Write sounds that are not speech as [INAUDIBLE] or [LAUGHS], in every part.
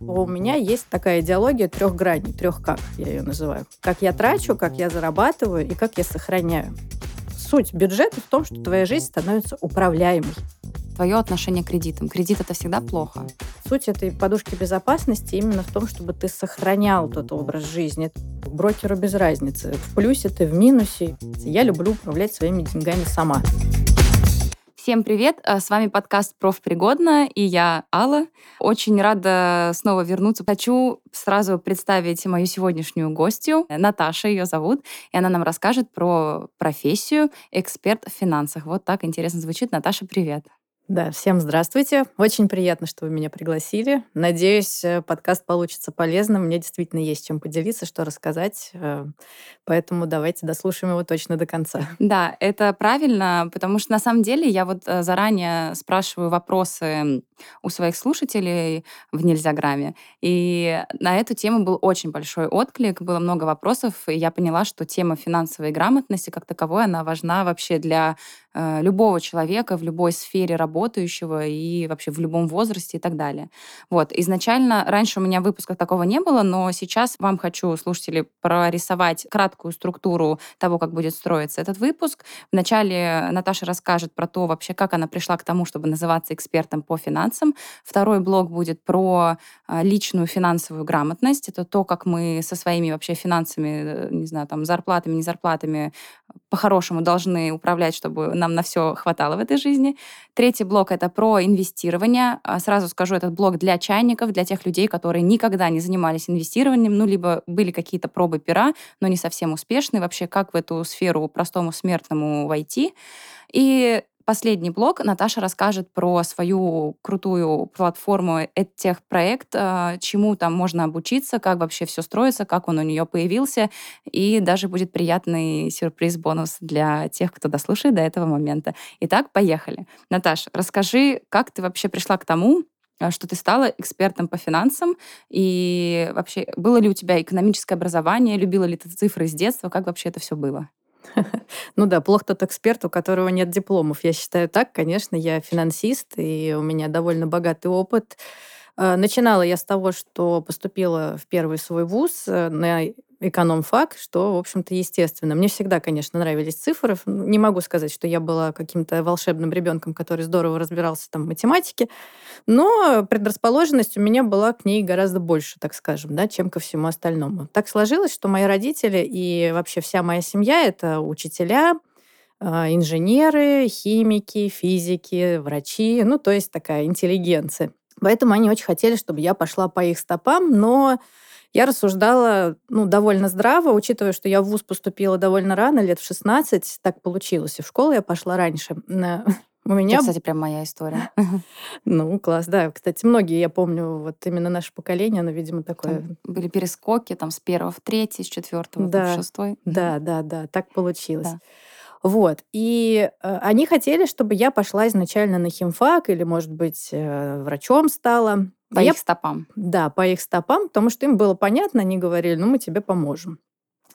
У меня есть такая идеология трех граней, трех как я ее называю. Как я трачу, как я зарабатываю и как я сохраняю. Суть бюджета в том, что твоя жизнь становится управляемой. Твое отношение к кредитам. Кредит это всегда плохо. Суть этой подушки безопасности именно в том, чтобы ты сохранял тот образ жизни. Брокеру без разницы. В плюсе ты, в минусе. Я люблю управлять своими деньгами сама. Всем привет! Э, с вами подкаст «Профпригодно» и я, Алла. Очень рада снова вернуться. Хочу сразу представить мою сегодняшнюю гостью. Наташа ее зовут, и она нам расскажет про профессию эксперт в финансах. Вот так интересно звучит. Наташа, привет! Да, всем здравствуйте. Очень приятно, что вы меня пригласили. Надеюсь, э, подкаст получится полезным. Мне действительно есть чем поделиться, что рассказать. Э, поэтому давайте дослушаем его точно до конца. [LAUGHS] Да, это правильно, потому что на самом деле я вот э, заранее спрашиваю вопросы у своих слушателей в Нельзяграме. И на эту тему был очень большой отклик, было много вопросов, и я поняла, что тема финансовой грамотности как таковой, она важна вообще для любого человека в любой сфере работающего и вообще в любом возрасте и так далее. Вот. Изначально, раньше у меня в выпусках такого не было, но сейчас вам хочу, слушатели, прорисовать краткую структуру того, как будет строиться этот выпуск. Вначале Наташа расскажет про то вообще, как она пришла к тому, чтобы называться экспертом по финансам. Второй блок будет про а, личную финансовую грамотность. Это то, как мы со своими вообще финансами, э, не знаю, там, зарплатами, не зарплатами, по-хорошему должны управлять, чтобы нам на все хватало в этой жизни. Третий блок — это про инвестирование. А, сразу скажу, этот блок для чайников, для тех людей, которые никогда не занимались инвестированием, ну, либо были какие-то пробы пера, но не совсем успешные. Вообще, как в эту сферу простому смертному войти. И Последний блок Наташа расскажет про свою крутую платформу EdTech-проект, а, чему там можно обучиться, как вообще все строится, как он у нее появился, и даже будет приятный сюрприз-бонус для тех, кто дослушает до этого момента. Итак, поехали. Наташа, расскажи, как ты вообще пришла к тому, а, что ты стала экспертом по финансам, и вообще было ли у тебя экономическое образование, любила ли ты цифры с детства, как вообще это все было? [LAUGHS] Ну да, плох тот эксперт, у которого нет дипломов. Я считаю так, конечно, я финансист, и у меня довольно богатый опыт. Э, начинала я с того, что поступила в первый свой вуз э, на эконом-фак, что, в общем-то, естественно. Мне всегда, конечно, нравились цифры. Не могу сказать, что я была каким-то волшебным ребенком, который здорово разбирался там в математике, но предрасположенность у меня была к ней гораздо больше, так скажем, да, чем ко всему остальному. Так сложилось, что мои родители и вообще вся моя семья — это учителя, а, инженеры, химики, физики, врачи, ну, то есть такая интеллигенция. Поэтому они очень хотели, чтобы я пошла по их стопам, но я рассуждала ну, довольно здраво, учитывая, что я в ВУЗ поступила довольно рано, лет в 16, так получилось. И в школу я пошла раньше. У меня... Это, кстати, прям моя история. [LAUGHS] Ну, класс, да. Кстати, многие, я помню, вот именно наше поколение, оно, видимо, такое... Там были перескоки, там, с первого в третий, с четвертого да, в шестой. Да, да, да, так получилось. Да. Вот. И э, они хотели, чтобы я пошла изначально на химфак или, может быть, э, врачом стала. По а их я... стопам. Да, по их стопам, потому что им было понятно, они говорили, ну, мы тебе поможем.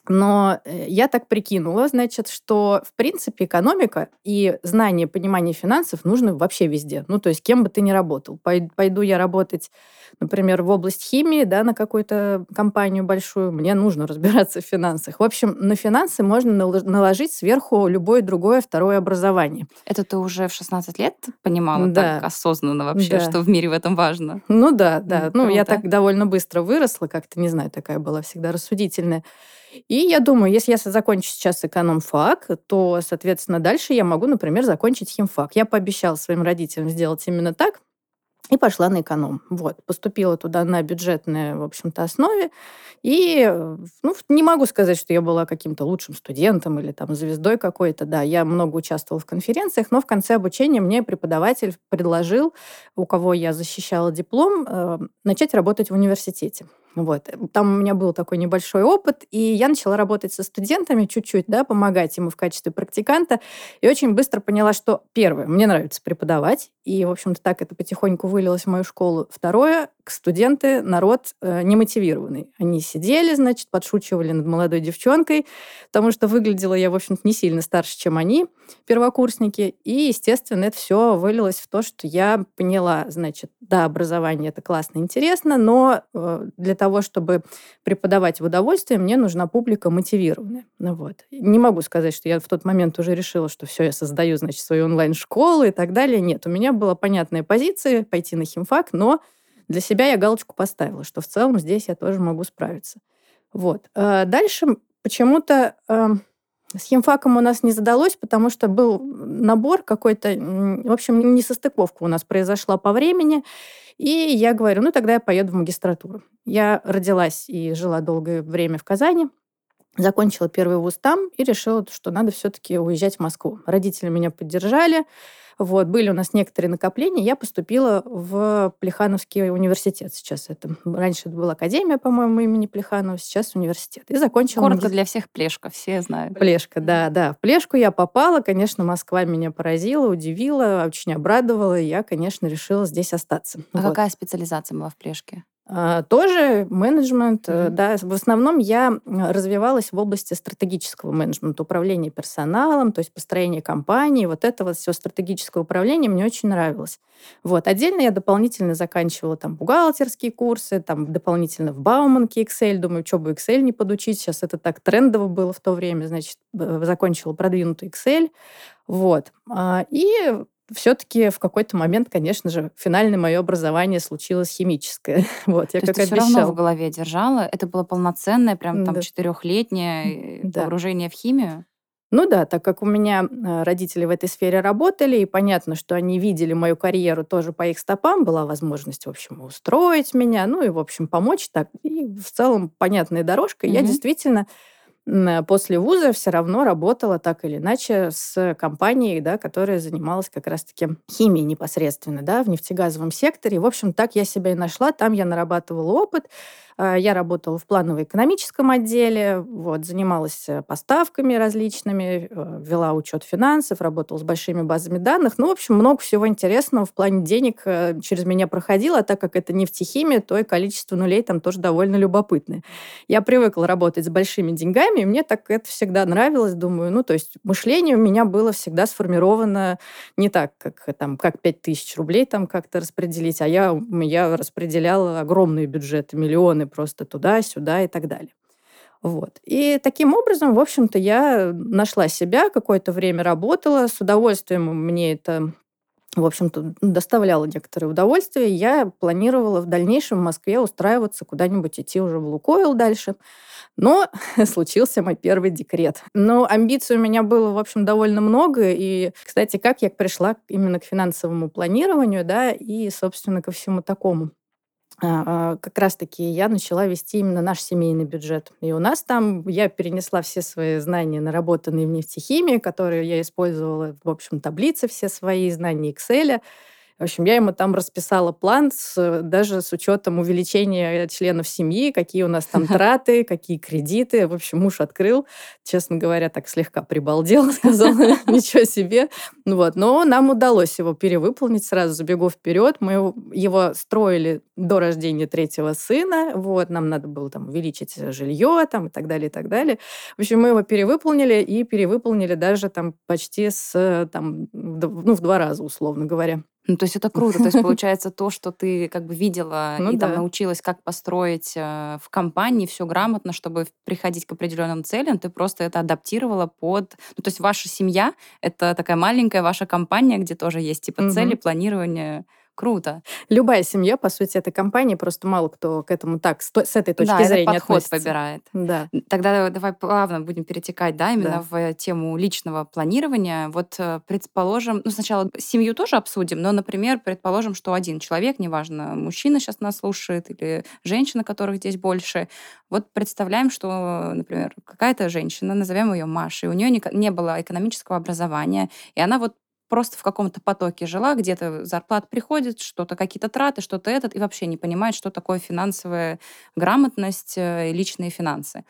Но э, я так прикинула, значит, что, в принципе, экономика и знание, понимание финансов нужно вообще везде. Ну, то есть кем бы ты ни работал. Пойду я работать, например, в область химии, да, на какую-то компанию большую, мне нужно разбираться в финансах. В общем, на финансы можно наложить сверху любое другое второе образование. Это ты уже в 16 лет понимала да. так осознанно вообще, да. что в мире в этом важно? Ну да, да. Ну, ну я так довольно быстро выросла, как-то, не знаю, такая была всегда рассудительная. И я думаю, если я закончу сейчас эконом-фак, то, соответственно, дальше я могу, например, закончить химфак. Я пообещала своим родителям сделать именно так, и пошла на эконом. Вот. Поступила туда на бюджетной, в общем-то, основе. И ну, не могу сказать, что я была каким-то лучшим студентом или там звездой какой-то. Да, я много участвовала в конференциях, но в конце обучения мне преподаватель предложил, у кого я защищала диплом, э, начать работать в университете. Вот. Там у меня был такой небольшой опыт, и я начала работать со студентами чуть-чуть, да, помогать ему в качестве практиканта, и очень быстро поняла, что, первое, мне нравится преподавать, и, в общем-то, так это потихоньку вылилось в мою школу. Второе, студенты, народ э, немотивированный. Они сидели, значит, подшучивали над молодой девчонкой, потому что выглядела я, в общем-то, не сильно старше, чем они, первокурсники. И, естественно, это все вылилось в то, что я поняла, значит, да, образование это классно, интересно, но э, для того, чтобы преподавать в удовольствие, мне нужна публика мотивированная. Ну, вот. Не могу сказать, что я в тот момент уже решила, что все, я создаю, значит, свою онлайн-школу и так далее. Нет, у меня была понятная позиция пойти на химфак, но для себя я галочку поставила, что в целом здесь я тоже могу справиться. Вот. А дальше почему-то эм, с химфаком у нас не задалось, потому что был набор какой-то, в общем, несостыковка у нас произошла по времени. И я говорю, ну тогда я поеду в магистратуру. Я родилась и жила долгое время в Казани, закончила первый вуз там и решила, что надо все-таки уезжать в Москву. Родители меня поддержали. Вот, были у нас некоторые накопления. Я поступила в Плехановский университет сейчас. Это раньше это была академия, по-моему, имени Плеханова, сейчас университет. И закончила... Коротко магистр... для всех Плешка, все знают. Плешка, да, да. В Плешку я попала. Конечно, Москва меня поразила, удивила, очень обрадовала. И я, конечно, решила здесь остаться. А вот. какая специализация была в Плешке? А, тоже менеджмент, mm-hmm. да. В основном я развивалась в области стратегического менеджмента, управления персоналом, то есть построения компании. Вот это вот все стратегическое управление мне очень нравилось. Вот. Отдельно я дополнительно заканчивала там бухгалтерские курсы, там дополнительно в Бауманке Excel. Думаю, что бы Excel не подучить. Сейчас это так трендово было в то время. Значит, закончила продвинутый Excel. Вот. А, и все-таки в какой-то момент, конечно же, финальное мое образование случилось химическое. [LAUGHS] вот, я То как ты обещала. все равно в голове держала? Это было полноценное, прям там да. четырехлетнее да. погружение в химию? Ну да, так как у меня э, родители в этой сфере работали, и понятно, что они видели мою карьеру тоже по их стопам, была возможность, в общем, устроить меня, ну и, в общем, помочь так. И в целом понятная дорожка. Mm-hmm. Я действительно после вуза все равно работала так или иначе с компанией, да, которая занималась как раз-таки химией непосредственно, да, в нефтегазовом секторе. В общем, так я себя и нашла, там я нарабатывала опыт, я работала в планово-экономическом отделе, вот, занималась э, поставками различными, э, вела учет финансов, работала с большими базами данных. Ну, в общем, много всего интересного в плане денег э, через меня проходило, а так как это нефтехимия, то и количество нулей там тоже довольно любопытное. Я привыкла работать с большими деньгами, и мне так это всегда нравилось. Думаю, ну, то есть мышление у меня было всегда сформировано не так, как там, как 5 тысяч рублей там как-то распределить, а я, я распределяла огромные бюджеты, миллионы просто туда-сюда и так далее. Вот. И таким образом, в общем-то, я нашла себя, какое-то время работала, с удовольствием мне это в общем-то, доставляло некоторое удовольствие. Я планировала в дальнейшем в Москве устраиваться куда-нибудь, идти уже в Лукойл дальше. Но [LAUGHS] случился мой первый декрет. Но амбиций у меня было, в общем, довольно много. И, кстати, как я пришла именно к финансовому планированию, да, и, собственно, ко всему такому. А, а, как раз-таки я начала вести именно наш семейный бюджет. И у нас там я перенесла все свои знания, наработанные в нефтехимии, которые я использовала, в общем, таблицы все свои, знания Excel, в общем, я ему там расписала план с, даже с учетом увеличения членов семьи, какие у нас там траты, какие кредиты. В общем, муж открыл, честно говоря, так слегка прибалдел, [LAUGHS] сказал, ничего себе. Ну вот, но нам удалось его перевыполнить, сразу забегу вперед. Мы его строили до рождения третьего сына, вот, нам надо было там увеличить жилье там и так далее, и так далее. В общем, мы его перевыполнили и перевыполнили даже там почти с, там, ну, в два раза, условно говоря. Ну, то есть это круто. То есть получается то, что ты как бы видела ну, и да. там научилась, как построить э, в компании все грамотно, чтобы приходить к определенным целям, ты просто это адаптировала под... Ну, то есть ваша семья — это такая маленькая ваша компания, где тоже есть типа угу. цели, планирование Круто. Любая семья, по сути, этой компании, просто мало кто к этому так, с, с этой точки да, зрения подход относится. выбирает. Да. Тогда давай плавно будем перетекать, да, именно да. в тему личного планирования. Вот, э, предположим, ну, сначала семью тоже обсудим, но, например, предположим, что один человек, неважно, мужчина сейчас нас слушает или женщина, которых здесь больше, вот представляем, что, например, какая-то женщина, назовем ее Машей, у нее не, не было экономического образования, и она вот просто в каком-то потоке жила, где-то зарплат приходит, что-то какие-то траты, что-то этот, и вообще не понимает, что такое финансовая грамотность э, и личные финансы.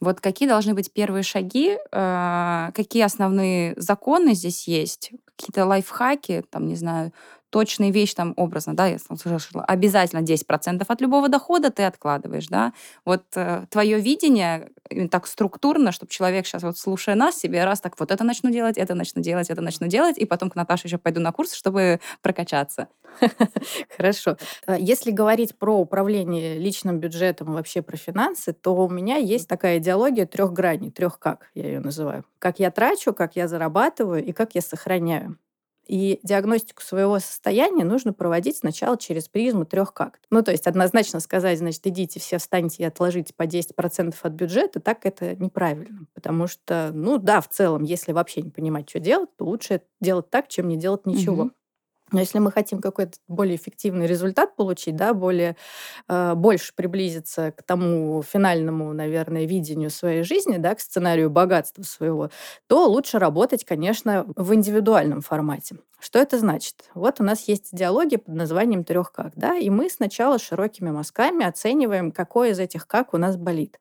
Вот какие должны быть первые шаги, э, какие основные законы здесь есть, какие-то лайфхаки, там, не знаю, точная вещь, там, образно, да, я слышала, обязательно 10% от любого дохода ты откладываешь, да. Вот э, твое видение так структурно, чтобы человек сейчас, вот слушая нас, себе раз так вот это начну делать, это начну делать, это начну делать, и потом к Наташе еще пойду на курс, чтобы прокачаться. [LAUGHS] Хорошо. Э, если говорить про управление личным бюджетом, вообще про финансы, то у меня есть такая идеология трех граней, трех как, я ее называю. Как я трачу, как я зарабатываю и как я сохраняю. И диагностику своего состояния нужно проводить сначала через призму трех как. Ну, то есть однозначно сказать, значит, идите все встаньте и отложите по 10% от бюджета, так это неправильно. Потому что, ну да, в целом, если вообще не понимать, что делать, то лучше делать так, чем не делать ничего. Угу. Но если мы хотим какой-то более эффективный результат получить, да, более, э, больше приблизиться к тому финальному, наверное, видению своей жизни, да, к сценарию богатства своего, то лучше работать, конечно, в индивидуальном формате. Что это значит? Вот у нас есть идеология под названием трех как, да, и мы сначала широкими мазками оцениваем, какой из этих как у нас болит.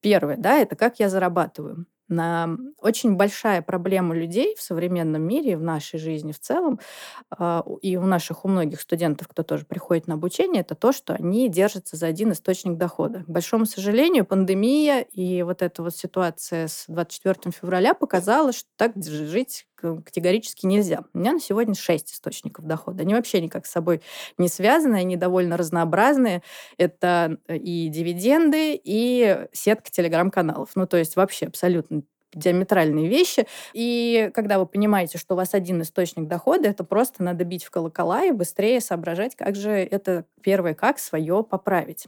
Первое, да, это как я зарабатываю очень большая проблема людей в современном мире, в нашей жизни в целом, а, и у наших, у многих студентов, кто тоже приходит на обучение, это то, что они держатся за один источник дохода. К большому сожалению, пандемия и вот эта вот ситуация с 24 февраля показала, что так жить категорически нельзя. У меня на сегодня шесть источников дохода. Они вообще никак с собой не связаны, они довольно разнообразные. Это э, и дивиденды, и сетка телеграм-каналов. Ну, то есть вообще абсолютно диаметральные вещи. И когда вы понимаете, что у вас один источник дохода, это просто надо бить в колокола и быстрее соображать, как же это первое, как свое поправить.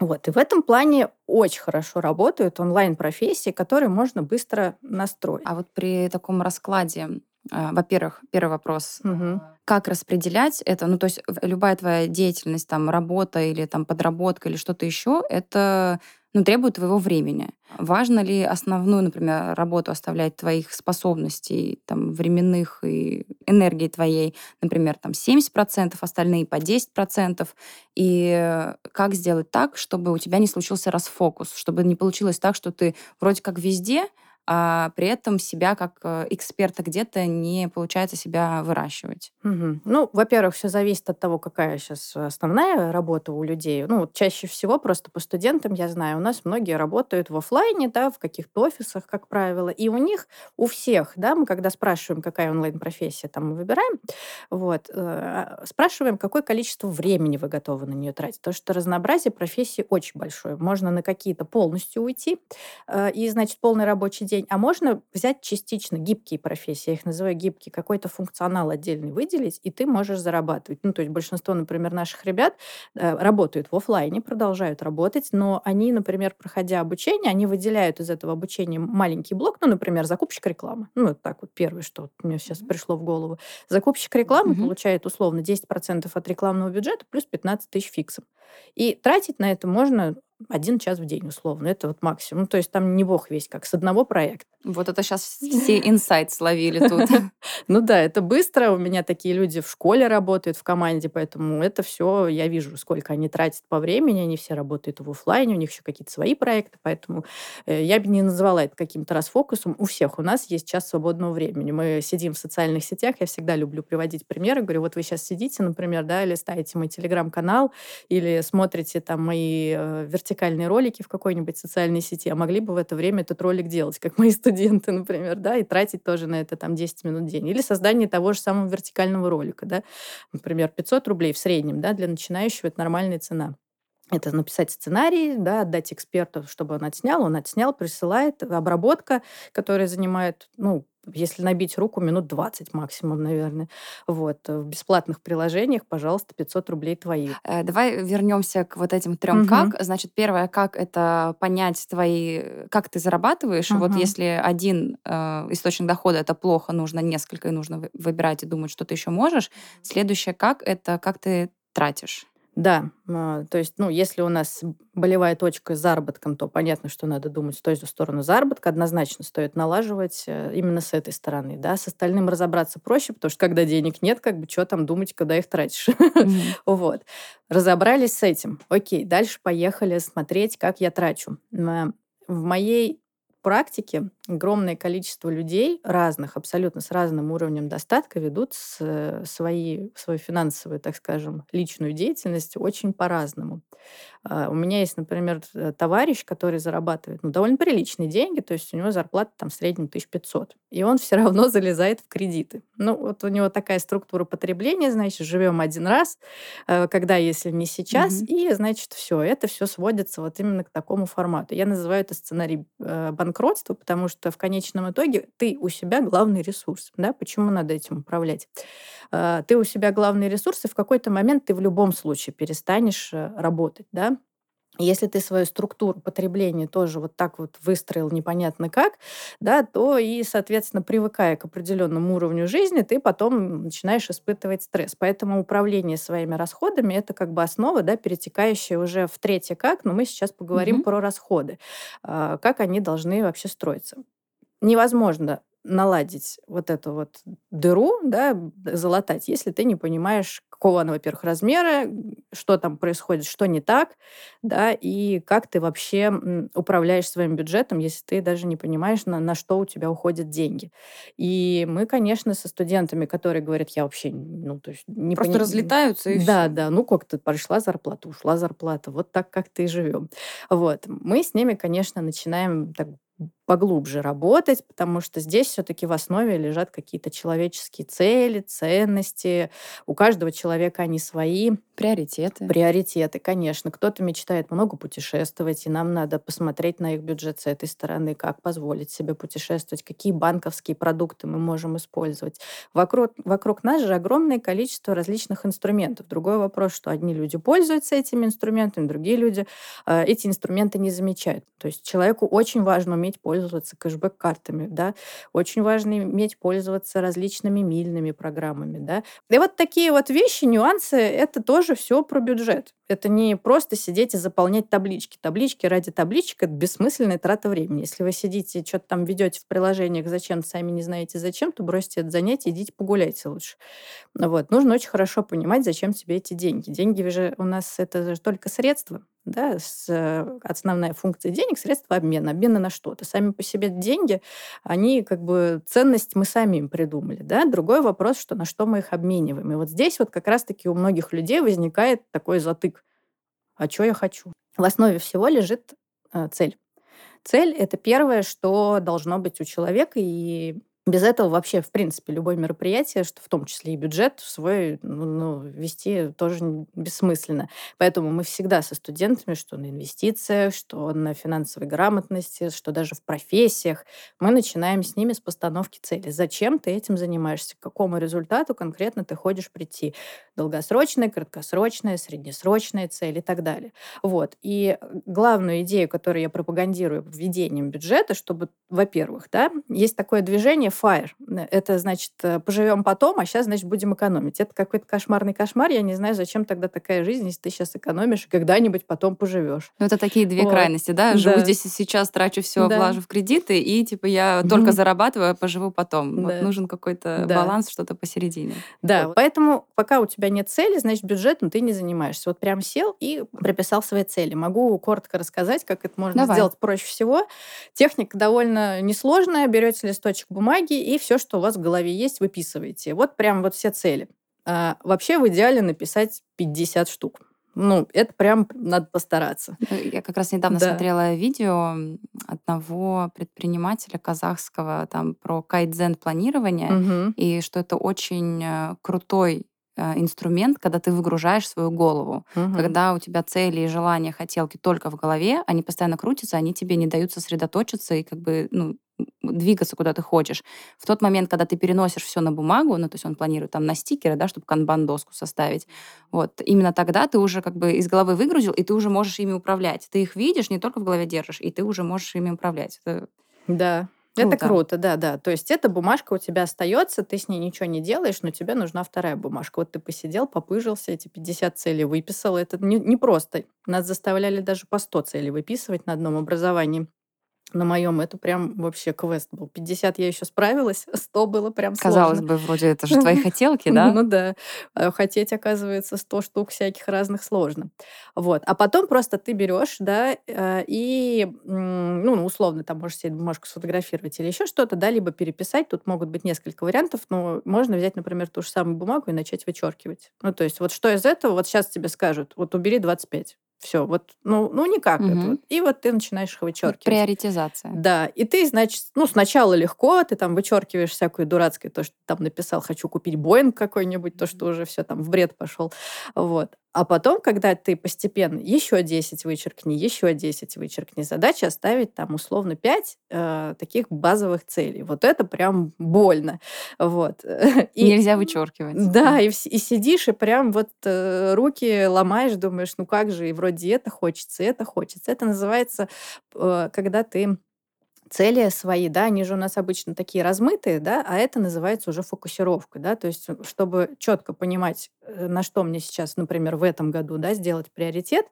Вот. И в этом плане очень хорошо работают онлайн-профессии, которые можно быстро настроить. А вот при таком раскладе, а, во-первых, первый вопрос, угу. как распределять это? Ну, то есть любая твоя деятельность, там, работа или там подработка или что-то еще, это ну, требует твоего времени. Важно ли основную, например, работу оставлять твоих способностей, там, временных и энергии твоей, например, там 70%, остальные по 10%, и как сделать так, чтобы у тебя не случился расфокус, чтобы не получилось так, что ты вроде как везде, а при этом себя как э, эксперта где-то не получается себя выращивать? Угу. Ну, во-первых, все зависит от того, какая сейчас основная работа у людей. Ну, чаще всего просто по студентам, я знаю, у нас многие работают в офлайне, да, в каких-то офисах, как правило, и у них, у всех, да, мы когда спрашиваем, какая онлайн-профессия там мы выбираем, вот, э, спрашиваем, какое количество времени вы готовы на нее тратить, потому что разнообразие профессий очень большое. Можно на какие-то полностью уйти, э, и, значит, полный рабочий день день. А можно взять частично гибкие профессии, я их называю гибкие, какой-то функционал отдельный выделить, и ты можешь зарабатывать. Ну, то есть большинство, например, наших ребят э, работают в офлайне, продолжают работать, но они, например, проходя обучение, они выделяют из этого обучения маленький блок, ну, например, закупщик рекламы. Ну, вот так вот первое, что мне сейчас пришло в голову. Закупщик рекламы mm-hmm. получает условно 10% от рекламного бюджета плюс 15 тысяч фиксом. И тратить на это можно один час в день, условно. Это вот максимум. То есть там не бог весь как, с одного проекта. Вот это сейчас все инсайт словили тут. [LAUGHS] Ну да, это быстро. У меня такие люди в школе работают, в команде, поэтому это все, я вижу, сколько они тратят по времени. Они все работают в офлайне, у них еще какие-то свои проекты, поэтому э, я бы не называла это каким-то расфокусом. У всех у нас есть час свободного времени. Мы сидим в социальных сетях, я всегда люблю приводить примеры. Говорю, вот вы сейчас сидите, например, да, листаете мой телеграм-канал или смотрите там мои э, вертикальные ролики в какой-нибудь социальной сети, а могли бы в это время этот ролик делать, как мои [LAUGHS] студенты, например, да, и тратить тоже на это там 10 минут в день. Или создание того же самого вертикального ролика, да, например, 500 рублей в среднем, да, для начинающего это нормальная цена. Это написать сценарий, да, отдать эксперту, чтобы он отснял, он отснял, присылает, обработка, которая занимает, ну, если набить руку, минут 20 максимум, наверное. Вот. В бесплатных приложениях, пожалуйста, 500 рублей твои. Э, давай вернемся к вот этим трем угу. как. Значит, первое, как это понять твои, как ты зарабатываешь. Угу. Вот если один э, источник дохода это плохо, нужно несколько, и нужно выбирать и думать, что ты еще можешь. Следующее, как это, как ты тратишь. Да, а, то есть, ну, если у нас болевая точка с заработком, то понятно, что надо думать в ту же сторону заработка. Однозначно стоит налаживать э, именно с этой стороны. Да? С остальным разобраться проще, потому что когда денег нет, как бы что там думать, когда их тратишь. [LAUGHS] Вот. Разобрались с этим. Окей, дальше поехали смотреть, как я трачу. В моей практике огромное количество людей разных, абсолютно с разным уровнем достатка ведут с, свои, свою финансовую, так скажем, личную деятельность очень по-разному. А, у меня есть, например, товарищ, который зарабатывает ну, довольно приличные деньги, то есть у него зарплата там в среднем 1500, и он все равно залезает в кредиты. Ну, вот у него такая структура потребления, значит, живем один раз, э, когда, если не сейчас, угу. и, значит, все, это все сводится вот именно к такому формату. Я называю это сценарий э, банкротства, потому что в конечном итоге ты у себя главный ресурс, да, почему надо этим управлять? Э, ты у себя главный ресурс, и в какой-то момент ты в любом случае перестанешь работать, да, если ты свою структуру потребления тоже вот так вот выстроил непонятно как, да, то и, соответственно, привыкая к определенному уровню жизни, ты потом начинаешь испытывать стресс. Поэтому управление своими расходами это как бы основа, да, перетекающая уже в третье как, но мы сейчас поговорим mm-hmm. про расходы, а, как они должны вообще строиться. Невозможно наладить вот эту вот дыру, да, залатать, если ты не понимаешь, какого она, во-первых, размера, что там происходит, что не так, да, и как ты вообще управляешь своим бюджетом, если ты даже не понимаешь, на, на что у тебя уходят деньги. И мы, конечно, со студентами, которые говорят, я вообще, ну, то есть не Просто пони... разлетаются и Да, все. да, ну как-то пришла зарплата, ушла зарплата, вот так как-то и живем. Вот. Мы с ними, конечно, начинаем так поглубже работать, потому что здесь все-таки в основе лежат какие-то человеческие цели, ценности. У каждого человека они свои. Приоритеты. Приоритеты, конечно. Кто-то мечтает много путешествовать, и нам надо посмотреть на их бюджет с этой стороны, как позволить себе путешествовать, какие банковские продукты мы можем использовать. Вокруг, вокруг нас же огромное количество различных инструментов. Другой вопрос, что одни люди пользуются этими инструментами, другие люди э, эти инструменты не замечают. То есть человеку очень важно уметь пользоваться кэшбэк-картами, да. Очень важно иметь пользоваться различными мильными программами, да. И вот такие вот вещи, нюансы, это тоже все про бюджет. Это не просто сидеть и заполнять таблички. Таблички ради табличек — это бессмысленная трата времени. Если вы сидите, что-то там ведете в приложениях, зачем сами не знаете зачем, то бросьте это занятие, идите погуляйте лучше. Вот. Нужно очень хорошо понимать, зачем тебе эти деньги. Деньги же у нас это же только средства, да, с, основная функция денег — средства обмена. Обмена на что-то. Сами по себе деньги, они как бы ценность мы сами им придумали, да. Другой вопрос, что на что мы их обмениваем. И вот здесь вот как раз-таки у многих людей возникает такой затык. А что я хочу? В основе всего лежит э, цель. Цель — это первое, что должно быть у человека, и без этого вообще, в принципе, любое мероприятие, что в том числе и бюджет свой ну, ну, вести тоже бессмысленно. Поэтому мы всегда со студентами, что на инвестициях, что на финансовой грамотности, что даже в профессиях, мы начинаем с ними с постановки цели. Зачем ты этим занимаешься? К какому результату конкретно ты хочешь прийти? Долгосрочная, краткосрочная, среднесрочная цель и так далее. Вот. И главную идею, которую я пропагандирую введением бюджета, чтобы, во-первых, да, есть такое движение fire. Это значит, э, поживем потом, а сейчас, значит, будем экономить. Это какой-то кошмарный кошмар. Я не знаю, зачем тогда такая жизнь, если ты сейчас экономишь, и когда-нибудь потом поживешь. Ну, это такие две вот. крайности, да? Живу да. здесь и сейчас, трачу все, да. влажу в кредиты, и типа я только зарабатываю, а поживу потом. Да. Вот нужен какой-то да. баланс, что-то посередине. Да, вот. поэтому пока у тебя нет цели, значит, бюджетом ты не занимаешься. Вот прям сел и прописал свои цели. Могу коротко рассказать, как это можно Давай. сделать проще всего. Техника довольно несложная. Берете листочек бумаги, и все, что у вас в голове есть, выписываете. Вот прям вот все цели. А, вообще в идеале написать 50 штук. Ну, это прям надо постараться. Ну, я как раз недавно да. смотрела видео одного предпринимателя казахского там про кайдзен планирование, угу. и что это очень э, крутой инструмент, когда ты выгружаешь свою голову. Угу. Когда у тебя цели и желания, хотелки только в голове, они постоянно крутятся, они тебе не дают сосредоточиться и как бы ну, двигаться куда ты хочешь. В тот момент, когда ты переносишь все на бумагу, ну, то есть он планирует там на стикеры, да, чтобы канбан-доску составить, вот, именно тогда ты уже как бы из головы выгрузил, и ты уже можешь ими управлять. Ты их видишь, не только в голове держишь, и ты уже можешь ими управлять. Это... Да, Круто. Это круто, да, да. То есть эта бумажка у тебя остается, ты с ней ничего не делаешь, но тебе нужна вторая бумажка. Вот ты посидел, попыжился, эти 50 целей выписал. Это не, не просто. Нас заставляли даже по 100 целей выписывать на одном образовании. На моем это прям вообще квест был. 50 я еще справилась, [LAUGHS] 100 было прям Казалось сложно. бы, вроде это же твои [LAUGHS] хотелки, да? Ну да. А хотеть, оказывается, 100 штук всяких разных сложно. Вот. А потом просто ты берешь, да, э, и, м, ну, условно, там можешь себе бумажку сфотографировать или еще что-то, да, либо переписать. Тут могут быть несколько вариантов, но можно взять, например, ту же самую бумагу и начать вычеркивать. Ну, то есть вот что из этого, вот сейчас тебе скажут, вот убери 25. Все, вот, ну, ну никак это. Мгм. вот. И вот ты начинаешь их вычеркивать. Приоритизация. Да, и ты, значит, ну, сначала легко, ты там вычеркиваешь всякое дурацкое, то, что ты там написал, хочу купить Боинг какой-нибудь, то, что уже все там в бред пошел. Вот. А потом, когда ты постепенно еще 10 вычеркни, еще 10 вычеркни, задача оставить там условно 5 э, таких базовых целей. Вот это прям больно. Вот. [LAUGHS] И, Нельзя вычеркивать. да, и, и сидишь, и прям вот э, руки ломаешь, думаешь, ну как же, и вроде это хочется, и это хочется. Это называется, э, когда ты цели свои, да, они же у нас обычно такие размытые, да, а это называется уже фокусировка, да, то есть э, чтобы четко понимать, э, на что мне сейчас, например, в этом году, да, сделать приоритет,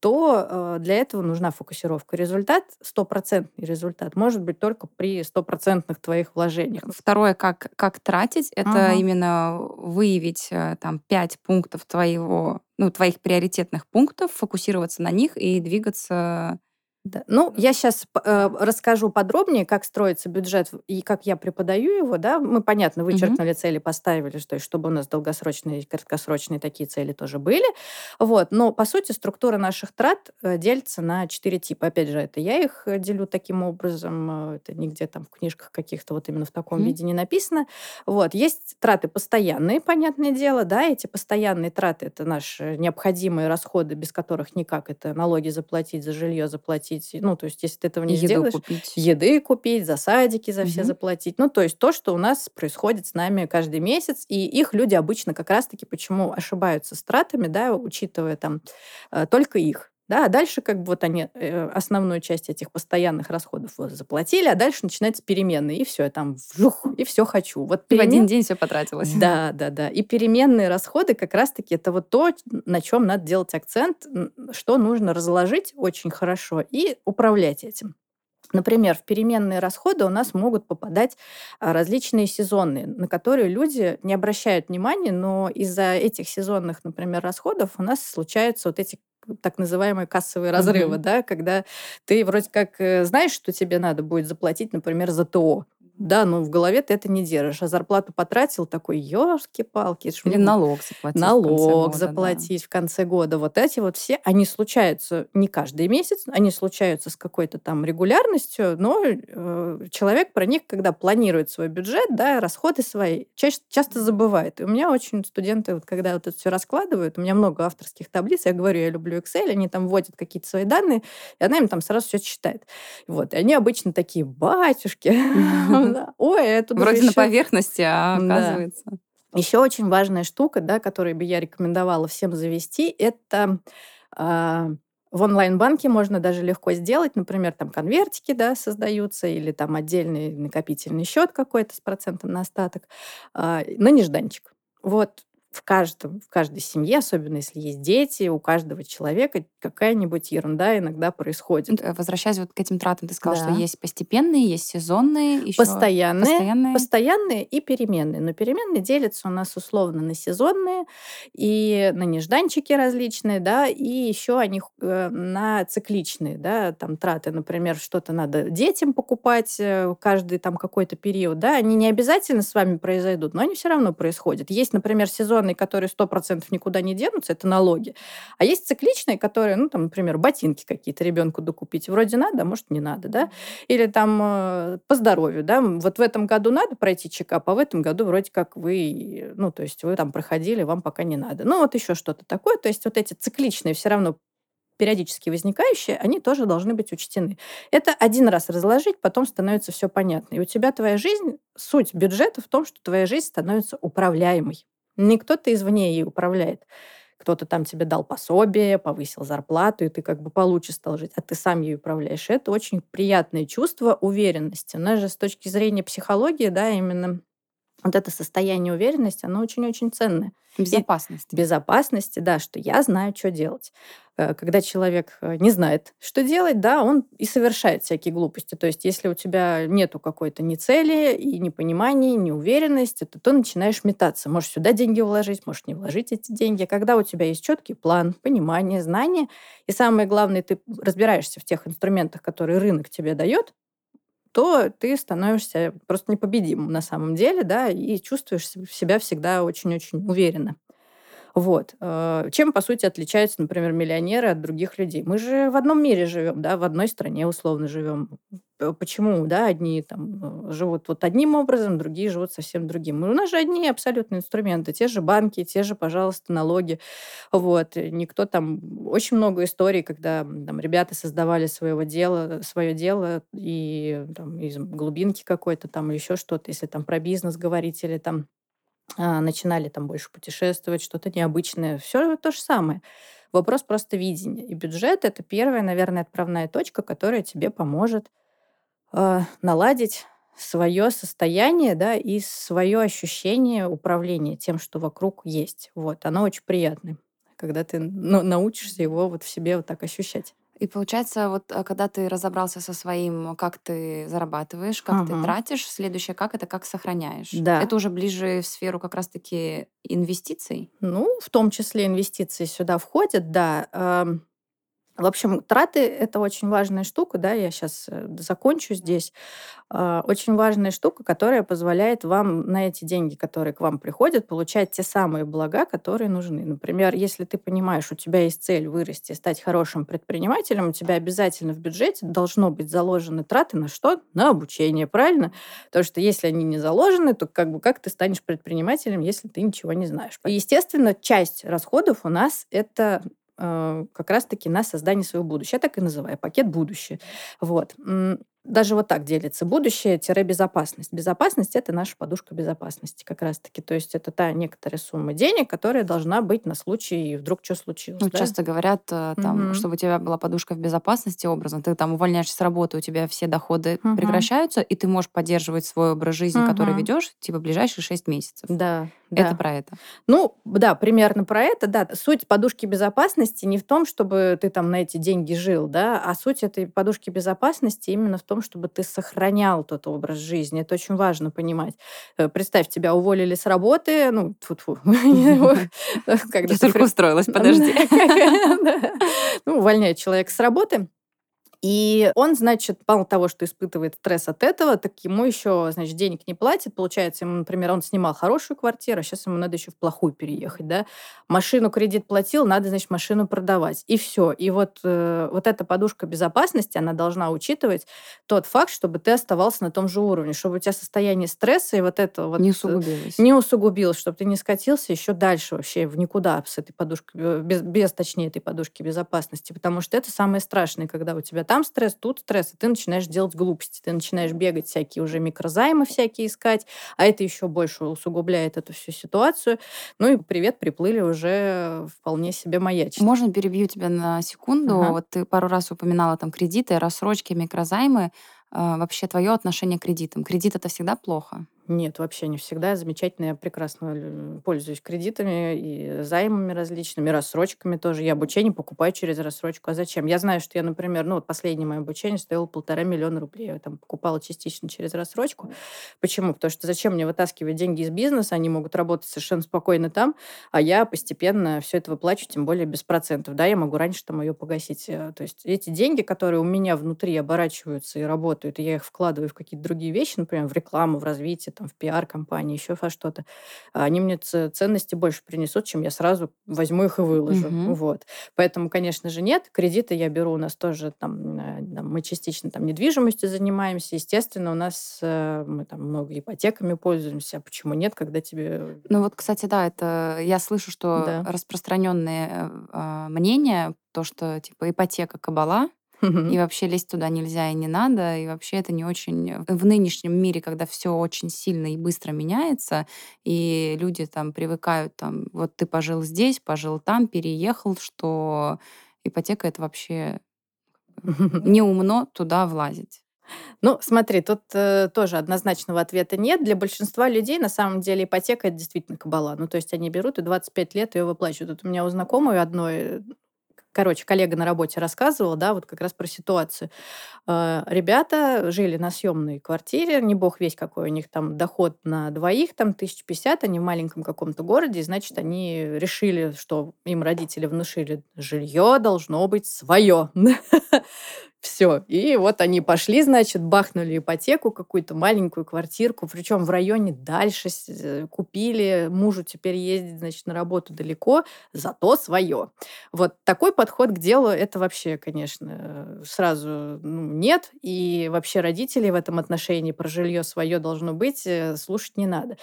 то э, для этого нужна фокусировка. Результат, стопроцентный результат, может быть только при стопроцентных твоих вложениях. Второе, как, как тратить, это Ага. именно выявить там пять пунктов твоего, ну, твоих приоритетных пунктов, фокусироваться на них и двигаться. Да. Ну, я сейчас расскажу подробнее, как строится бюджет и как я преподаю его. Да? Мы, понятно, вычеркнули цели, поставили, то есть, чтобы у нас долгосрочные и краткосрочные такие цели тоже были. Вот. Но, по сути, структура наших трат э, делится на четыре типа. Опять же, это я их э, делю таким образом. э, Это нигде там в книжках каких-то вот именно в таком Мгм. виде не написано. Вот. Есть траты постоянные, понятное дело. Да? Эти постоянные траты– это наши необходимые расходы, без которых никак. Это налоги заплатить, за жилье заплатить. Ну, то есть, если ты этого не еду сделаешь, купить. еды купить, за садики за все Мгм. заплатить. Ну, то есть то, что у нас происходит с нами каждый месяц, и их люди обычно как раз-таки почему ошибаются с тратами, да, учитывая там э, только их. Да, а дальше как бы вот они э, основную часть этих постоянных расходов заплатили, а дальше начинается переменные, и все, я там вжух, и все хочу. Вот В один перемен- день все потратилось. да, да, да. И переменные расходы как раз-таки это вот то, на чем надо делать акцент, что нужно разложить очень хорошо и управлять этим. Например, в переменные расходы у нас могут попадать а, различные сезонные, на которые люди не обращают внимания, но из-за этих сезонных, например, расходов у нас случаются вот эти так называемые кассовые разрывы, Мгм. да, когда ты вроде как э, знаешь, что тебе надо будет заплатить, например, за ТО, да, но в голове ты это не держишь, а зарплату потратил, такой, ж Или налог заплатить. в конце налог года, да. заплатить в конце года. Вот эти вот все, они случаются не каждый месяц, они случаются с какой-то там регулярностью, но э, человек про них, когда планирует свой бюджет, да, расходы свои, чаще, часто забывает. И у меня очень студенты, вот, когда вот это все раскладывают, у меня много авторских таблиц, я говорю, я люблю Excel, они там вводят какие-то свои данные, и она им там сразу все считает. Вот, и они обычно такие, батюшки, [LAUGHS] да, ой, это Вроде на поверхности, а Да. оказывается. еще очень важная штука, да, которую бы я рекомендовала всем завести, это а, в онлайн-банке можно даже легко сделать, например, там конвертики, да, создаются, или там отдельный накопительный счет какой-то с процентом на остаток, а, на нежданчик. Вот в каждом, в каждой семье, особенно если есть дети, у каждого человека какая-нибудь ерунда иногда происходит. Э, Возвращаясь вот к этим тратам, ты сказала, что Да. есть постепенные, есть сезонные, еще Постоянные, постоянные. постоянные и переменные. Но переменные делятся у нас условно на сезонные и на нежданчики различные, да, и еще они э, на цикличные, да, там траты, например, что-то надо детям покупать э, каждый там какой-то период, да, они не обязательно с вами произойдут, но они все равно происходят. Есть, например, сезонные, которые 100% никуда не денутся, это налоги, а есть цикличные, которые, ну, там, например, ботинки какие-то ребенку докупить. Вроде надо, а может, не надо, да, или там э, по здоровью, да, вот в этом году надо пройти чекап, а в этом году вроде как вы, ну, то есть вы там проходили, вам пока не надо. Ну, вот еще что-то такое. То есть вот эти цикличные все равно периодически возникающие, они тоже должны быть учтены. Это один раз разложить, потом становится все понятно. И у тебя твоя жизнь, суть бюджета в том, что твоя жизнь становится управляемой. Не кто-то извне ей управляет. Кто-то там тебе дал пособие, повысил зарплату, и ты как бы получше стал жить, а ты сам ей управляешь. Это очень приятное чувство уверенности. У нас же с точки зрения психологии, да, именно вот это состояние уверенности, оно очень-очень ценное. Безопасности. И безопасности, да, что я знаю, что делать. Э, когда человек э, не знает, что делать, да, он и совершает всякие глупости. То есть если у тебя нету какой-то ни цели, и ни понимания, ни уверенности, то ты начинаешь метаться. Можешь сюда деньги вложить, можешь не вложить эти деньги. Когда у тебя есть четкий план, понимание, знания, и самое главное, ты разбираешься в тех инструментах, которые рынок тебе дает, то ты становишься просто непобедимым на самом деле, да, и чувствуешь себя всегда очень-очень уверенно. Вот. Э, чем, по сути, отличаются, например, миллионеры от других людей? Мы же в одном мире живем, да, в одной стране условно живем. Почему, да, одни там э, живут вот одним образом, другие живут совсем другим. И у нас же одни абсолютно инструменты, те же банки, те же, пожалуйста, налоги. Вот. Никто там... Очень много историй, когда там ребята создавали своего дела, свое дело и там, из глубинки какой-то там, еще что-то, если там про бизнес говорить, или там а, начинали там больше путешествовать, что-то необычное. Все то же самое. Вопрос просто видения. И бюджет это первая, наверное, отправная точка, которая тебе поможет э, наладить свое состояние, да, и свое ощущение управления тем, что вокруг есть. Вот, оно очень приятное, когда ты ну, научишься его вот в себе вот так ощущать. И получается, вот э, когда ты разобрался со своим, как ты зарабатываешь, как ты тратишь, следующее как это как сохраняешь. Да. Это уже ближе в сферу как раз-таки инвестиций. Ну, в том числе инвестиции сюда входят, да. В общем, траты- это очень важная штука, да, я сейчас э, закончу здесь. А, очень важная штука, которая позволяет вам на эти деньги, которые к вам приходят, получать те самые блага, которые нужны. Например, если ты понимаешь, у тебя есть цель вырасти, стать хорошим предпринимателем, у тебя обязательно в бюджете должно быть заложены траты на что? На обучение, правильно? Потому что если они не заложены, то как бы как ты станешь предпринимателем, если ты ничего не знаешь? И, естественно, часть расходов у нас это как раз-таки на создание своего будущего. Я так и называю пакет будущее. Вот даже вот так делится. Будущее-безопасность. Безопасность – это наша подушка безопасности как раз-таки. То есть это та некоторая сумма денег, которая должна быть на случай, вдруг что случилось. Ну, да? часто говорят, э, там, угу. чтобы у тебя была подушка в безопасности образно. Ты там увольняешься с работы, у тебя все доходы угу. прекращаются, и ты можешь поддерживать свой образ жизни, угу. который ведешь, типа, ближайшие 6 месяцев. Да. Это да. про это. Ну, да, примерно про это, да. Суть подушки безопасности не в том, чтобы ты там на эти деньги жил, да, а суть этой подушки безопасности именно в том, чтобы ты сохранял тот образ жизни. Это очень важно понимать. Э, представь, тебя уволили с работы, ну, тьфу-тьфу. [LAUGHS] [LAUGHS] Я только устроилась, [LAUGHS] подожди. Ну, увольняет человек с работы, и он, значит, мало того, что испытывает стресс от этого, так ему еще, значит, денег не платит. Получается, ему, например, он снимал хорошую квартиру, а сейчас ему надо еще в плохую переехать, да. Машину кредит платил, надо, значит, машину продавать. И все. И вот, э, вот эта подушка безопасности, она должна учитывать тот факт, чтобы ты оставался на том же уровне, чтобы у тебя состояние стресса и вот это вот... Не усугубилось. Не усугубилось, чтобы ты не скатился еще дальше вообще в никуда с этой подушкой, без, без точнее, этой подушки безопасности. Потому что это самое страшное, когда у тебя там стресс, тут стресс, и ты начинаешь делать глупости, ты начинаешь бегать всякие уже микрозаймы всякие искать, а это еще больше усугубляет эту всю ситуацию. Ну и привет, приплыли уже вполне себе маячить. Можно перебью тебя на секунду? Ага. Вот ты пару раз упоминала там кредиты, рассрочки, микрозаймы. А, вообще твое отношение к кредитам? Кредит это всегда плохо? Нет, вообще не всегда. Замечательно, я прекрасно пользуюсь кредитами и займами различными, рассрочками тоже. Я обучение покупаю через рассрочку. А зачем? Я знаю, что я, например, ну вот последнее мое обучение стоило полтора миллиона рублей. Я там покупала частично через рассрочку. Почему? Потому что зачем мне вытаскивать деньги из бизнеса? Они могут работать совершенно спокойно там, а я постепенно все это выплачу, тем более без процентов. Да, я могу раньше там ее погасить. Э, то есть эти деньги, которые у меня внутри оборачиваются и работают, и я их вкладываю в какие-то другие вещи, например, в рекламу, в развитие, там, в пиар-компании, еще во что-то, они мне ценности больше принесут, чем я сразу возьму их и выложу. Угу. Вот. Поэтому, конечно же, нет. Кредиты я беру у нас тоже, там, мы частично там недвижимостью занимаемся. Естественно, у нас э, мы там много ипотеками пользуемся. А почему нет, когда тебе... Ну вот, кстати, да, это я слышу, что да. распространенное э, мнение, то, что типа ипотека кабала, и вообще лезть туда нельзя и не надо. И вообще это не очень... В нынешнем мире, когда все очень сильно и быстро меняется, и люди там привыкают, там, вот ты пожил здесь, пожил там, переехал, что ипотека это вообще [LAUGHS] не умно туда влазить. Ну, смотри, тут э, тоже однозначного ответа нет. Для большинства людей на самом деле ипотека это действительно кабала. Ну, то есть они берут и 25 лет ее выплачивают. Вот у меня у знакомой одной короче, коллега на работе рассказывал, да, вот как раз про ситуацию. Э, ребята жили на съемной квартире, не бог весь какой у них там доход на двоих, там, тысяч пятьдесят, они в маленьком каком-то городе, и, значит, они решили, что им родители внушили, жилье должно быть свое. [LAUGHS] Все. И вот они пошли, значит, бахнули ипотеку, какую-то маленькую квартирку, причем в районе дальше э, купили. Мужу теперь ездить, значит, на работу далеко, зато свое. Вот такой подход к делу, это вообще, конечно, сразу ну, нет. И вообще родителей в этом отношении про жилье свое должно быть, э, слушать не надо.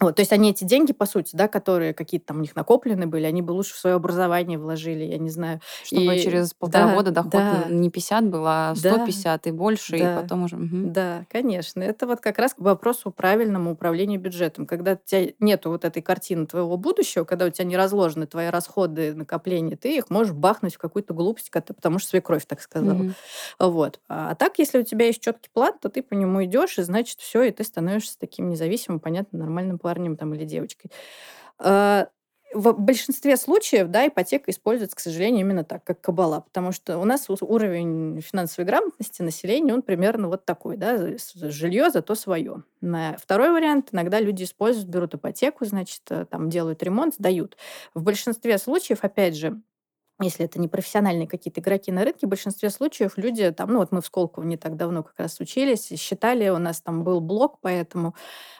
Вот, то есть они эти деньги, по сути, да, которые какие-то там у них накоплены были, они бы лучше в свое образование вложили, я не знаю. Чтобы и... через полтора да, года доход да, не 50 был, а 150 да, и больше, да, и потом уже... Угу. Да, конечно. Это вот как раз к вопросу правильному управлению бюджетом. Когда у тебя нету вот этой картины твоего будущего, когда у тебя не разложены твои расходы, накопления, ты их можешь бахнуть в какую-то глупость, потому что свекровь так сказала. Угу. Вот. А так, если у тебя есть четкий план, то ты по нему идешь, и значит, все, и ты становишься таким независимым, понятно, нормальным парнем там, или девочкой. А, в большинстве случаев, да, ипотека используется, к сожалению, именно так, как кабала, потому что у нас уровень финансовой грамотности населения, он примерно вот такой, да, жилье зато свое. Второй вариант, иногда люди используют, берут ипотеку, значит, э, там делают ремонт, сдают. В большинстве случаев, опять же, если это не профессиональные какие-то игроки на рынке, в большинстве случаев люди там, ну вот мы в Сколково не так давно как раз учились, считали, у нас там был блок, поэтому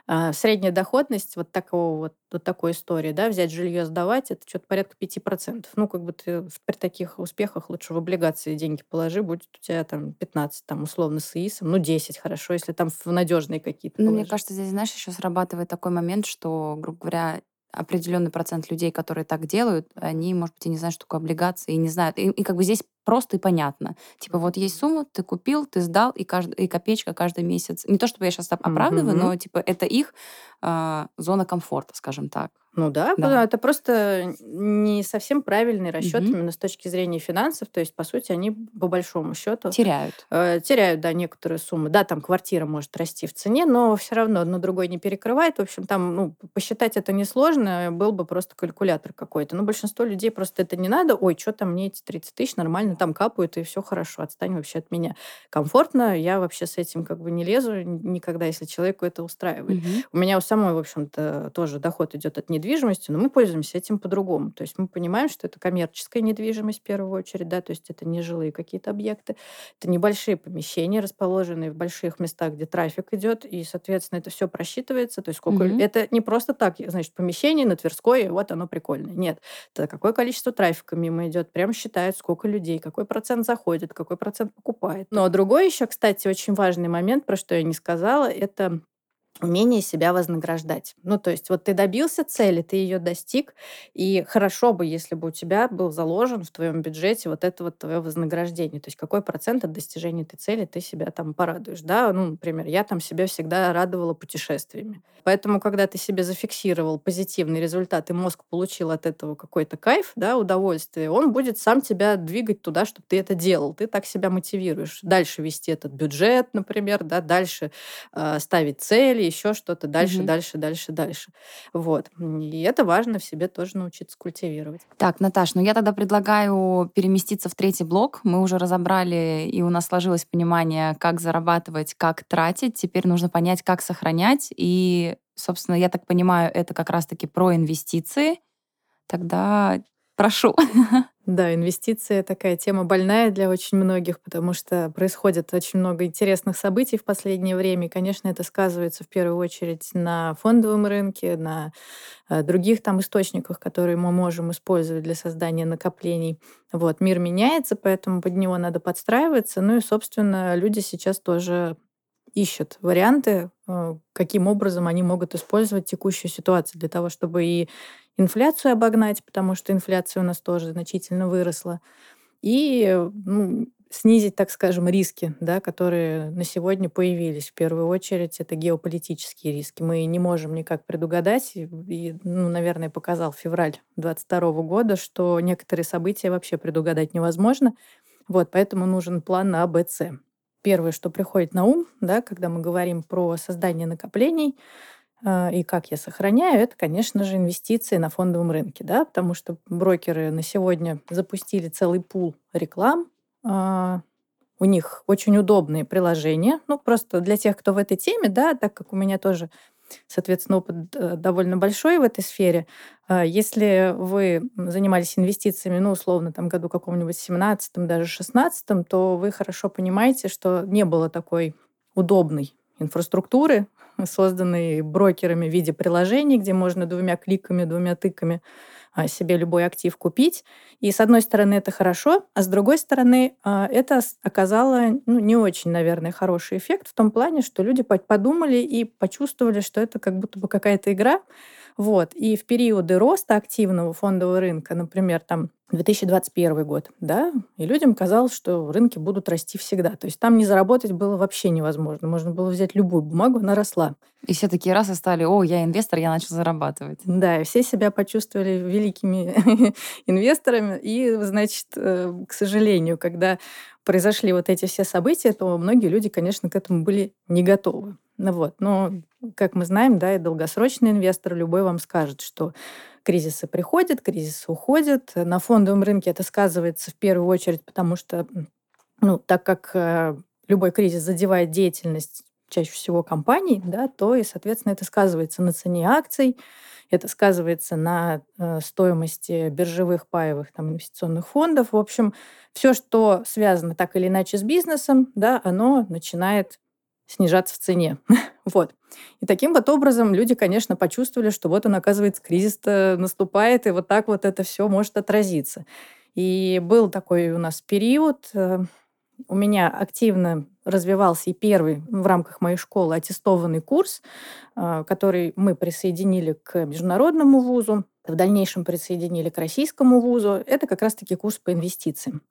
э, средняя доходность вот такого вот, вот такой истории, да, взять жилье, сдавать, это что-то порядка 5%. Ну, как бы ты при таких успехах лучше в облигации деньги положи, будет у тебя там 15, там условно с ИИСом, ну 10 хорошо, если там в надежные какие-то. Ну, мне кажется, здесь, знаешь, еще срабатывает такой момент, что, грубо говоря, определенный процент людей, которые так делают, они, может быть, и не знают, что такое облигации, и не знают. И, и как бы здесь просто и понятно. Типа вот есть сумма, ты купил, ты сдал, и, каждый, и копеечка каждый месяц. Не то, чтобы я сейчас оправдываю, mm-hmm. но типа это их э, зона комфорта, скажем так. Ну да, да, это просто не совсем правильный расчет угу. именно с точки зрения финансов. То есть, по сути, они по большому счету теряют. Э, теряют, да, некоторые суммы. Да, там квартира может расти в цене, но все равно одно другое не перекрывает. В общем, там, ну, посчитать это несложно, был бы просто калькулятор какой-то. Но большинство людей просто это не надо. Ой, что там мне эти 30 тысяч нормально там капают, и все хорошо, отстань вообще от меня. Комфортно, я вообще с этим как бы не лезу никогда, если человеку это устраивает. Угу. У меня у самой, в общем-то, тоже доход идет от недвижимости но мы пользуемся этим по-другому. То есть мы понимаем, что это коммерческая недвижимость в первую очередь, да, то есть это не жилые какие-то объекты, это небольшие помещения, расположенные в больших местах, где трафик идет, и, соответственно, это все просчитывается. То есть сколько... Mm-hmm. Это не просто так, значит, помещение на Тверской, вот оно прикольное. Нет. Это какое количество трафика мимо идет, прям считают, сколько людей, какой процент заходит, какой процент покупает. Но другой еще, кстати, очень важный момент, про что я не сказала, это умение себя вознаграждать. Ну, то есть вот ты добился цели, ты ее достиг, и хорошо бы, если бы у тебя был заложен в твоем бюджете вот это вот твое вознаграждение. То есть какой процент от достижения этой цели ты себя там порадуешь, да? Ну, например, я там себя всегда радовала путешествиями. Поэтому, когда ты себе зафиксировал позитивный результат, и мозг получил от этого какой-то кайф, да, удовольствие, он будет сам тебя двигать туда, чтобы ты это делал. Ты так себя мотивируешь. Дальше вести этот бюджет, например, да, дальше э, ставить цели, еще что-то, дальше, угу. дальше, дальше, дальше. Вот. И это важно в себе тоже научиться культивировать. Так, Наташ, ну я тогда предлагаю переместиться в третий блок. Мы уже разобрали, и у нас сложилось понимание, как зарабатывать, как тратить. Теперь нужно понять, как сохранять. И, собственно, я так понимаю, это как раз-таки про инвестиции. Тогда прошу. [LAUGHS] Да, инвестиции такая тема больная для очень многих, потому что происходит очень много интересных событий в последнее время. И, конечно, это сказывается в первую очередь на фондовом рынке, на э, других там источниках, которые мы можем использовать для создания накоплений. Вот, мир меняется, поэтому под него надо подстраиваться. Ну и, собственно, люди сейчас тоже ищут варианты, э, каким образом они могут использовать текущую ситуацию для того, чтобы и инфляцию обогнать, потому что инфляция у нас тоже значительно выросла, и ну, снизить, так скажем, риски, да, которые на сегодня появились. В первую очередь это геополитические риски. Мы не можем никак предугадать, и, ну, наверное, показал февраль 2022 года, что некоторые события вообще предугадать невозможно. Вот, поэтому нужен план на АБЦ. Первое, что приходит на ум, да, когда мы говорим про создание накоплений э, и как я сохраняю, это, конечно же, инвестиции на фондовом рынке, да, потому что брокеры на сегодня запустили целый пул реклам, э, у них очень удобные приложения. Ну, просто для тех, кто в этой теме, да, так как у меня тоже соответственно, опыт э, довольно большой в этой сфере. А если вы занимались инвестициями, ну, условно, там, году каком-нибудь 17 даже 16 то вы хорошо понимаете, что не было такой удобной инфраструктуры, созданной брокерами в виде приложений, где можно двумя кликами, двумя тыками себе любой актив купить. И с одной стороны это хорошо, а с другой стороны а, это оказало ну, не очень, наверное, хороший эффект в том плане, что люди подумали и почувствовали, что это как будто бы какая-то игра, вот. И в периоды роста активного фондового рынка, например, там 2021 год, да, и людям казалось, что рынки будут расти всегда. То есть там не заработать было вообще невозможно. Можно было взять любую бумагу, она росла. И все такие раз и стали, о, я инвестор, я начал зарабатывать. Да, и все себя почувствовали великими [LAUGHS] инвесторами. И, значит, э, к сожалению, когда произошли вот эти все события, то многие люди, конечно, к этому были не готовы. Ну вот. Но, как мы знаем, да, и долгосрочный инвестор любой вам скажет, что кризисы приходят, кризисы уходят. На фондовом рынке это сказывается в первую очередь, потому что, ну, так как э, любой кризис задевает деятельность чаще всего компаний, да, то и, соответственно, это сказывается на цене акций, это сказывается на э, стоимости биржевых паевых там, инвестиционных фондов. В общем, все, что связано так или иначе с бизнесом, да, оно начинает снижаться в цене. [LAUGHS] вот. И таким вот образом люди, конечно, почувствовали, что вот он, оказывается, кризис наступает, и вот так вот это все может отразиться. И был такой у нас период, э, у меня активно развивался и первый в рамках моей школы аттестованный курс, э, который мы присоединили к международному вузу, в дальнейшем присоединили к российскому вузу. Это как раз-таки курс по инвестициям.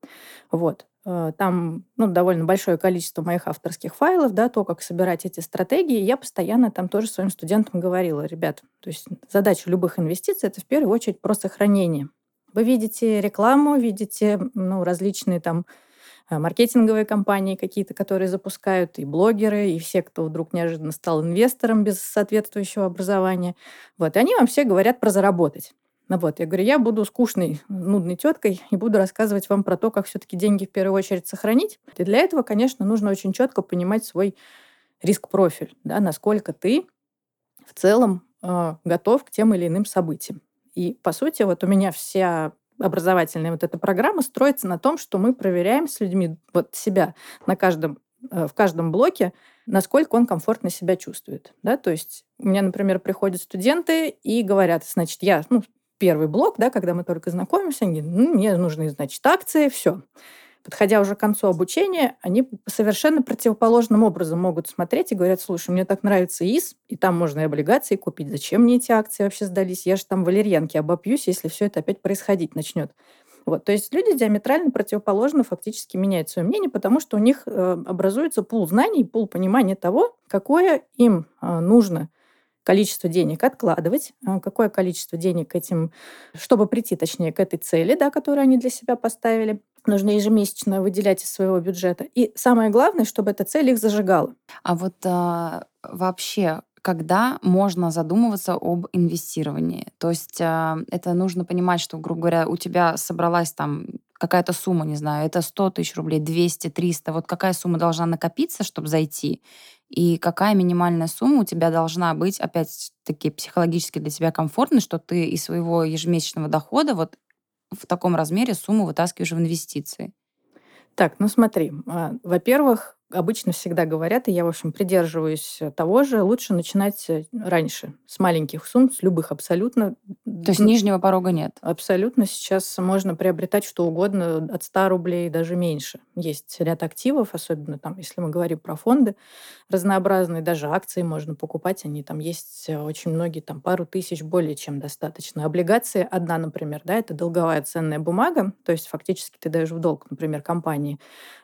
Вот. Э, там ну, довольно большое количество моих авторских файлов, да, то, как собирать эти стратегии. Я постоянно там тоже своим студентам говорила, ребят, то есть задача любых инвестиций – это в первую очередь про сохранение. Вы видите рекламу, видите ну, различные там э, маркетинговые компании какие-то, которые запускают, и блогеры, и все, кто вдруг неожиданно стал инвестором без соответствующего образования. Вот. И они вам все говорят про заработать. Ну вот, я говорю, я буду скучной, нудной теткой и буду рассказывать вам про то, как все-таки деньги в первую очередь сохранить. И для этого, конечно, нужно очень четко понимать свой риск-профиль, да, насколько ты в целом э, готов к тем или иным событиям. И, по сути, вот у меня вся образовательная вот эта программа строится на том, что мы проверяем с людьми вот себя на каждом, э, в каждом блоке, насколько он комфортно себя чувствует. Да? То есть у меня, например, приходят студенты и говорят, значит, я ну, первый блок, да, когда мы только знакомимся, они, ну, мне нужны, значит, акции, все. Подходя уже к концу обучения, они совершенно противоположным образом могут смотреть и говорят, слушай, мне так нравится ИС, и там можно и облигации купить. Зачем мне эти акции вообще сдались? Я же там валерьянки обопьюсь, если все это опять происходить начнет. Вот, то есть люди диаметрально противоположно фактически меняют свое мнение, потому что у них э, образуется пул знаний, пул понимания того, какое им э, нужно количество денег откладывать, а, какое количество денег этим, чтобы прийти, точнее, к этой цели, да, которую они для себя поставили, нужно ежемесячно выделять из своего бюджета. И самое главное, чтобы эта цель их зажигала. А вот а, вообще, когда можно задумываться об инвестировании? То есть а, это нужно понимать, что, грубо говоря, у тебя собралась там какая-то сумма, не знаю, это 100 тысяч рублей, 200, 300, вот какая сумма должна накопиться, чтобы зайти? и какая минимальная сумма у тебя должна быть, опять-таки, психологически для тебя комфортной, что ты из своего ежемесячного дохода вот в таком размере сумму вытаскиваешь в инвестиции. Так, ну смотри, а, во-первых, обычно всегда говорят, и я, в общем, придерживаюсь того же, лучше начинать э, раньше, с маленьких сумм, с любых абсолютно. То есть нижнего порога нет? Абсолютно. Сейчас можно приобретать что угодно от 100 рублей, даже меньше. Есть ряд активов, особенно там, если мы говорим про фонды разнообразные, даже акции можно покупать, они там есть э, очень многие, там пару тысяч более чем достаточно. Облигации одна, например, да, это долговая ценная бумага, то есть фактически ты даешь в долг, например, компании,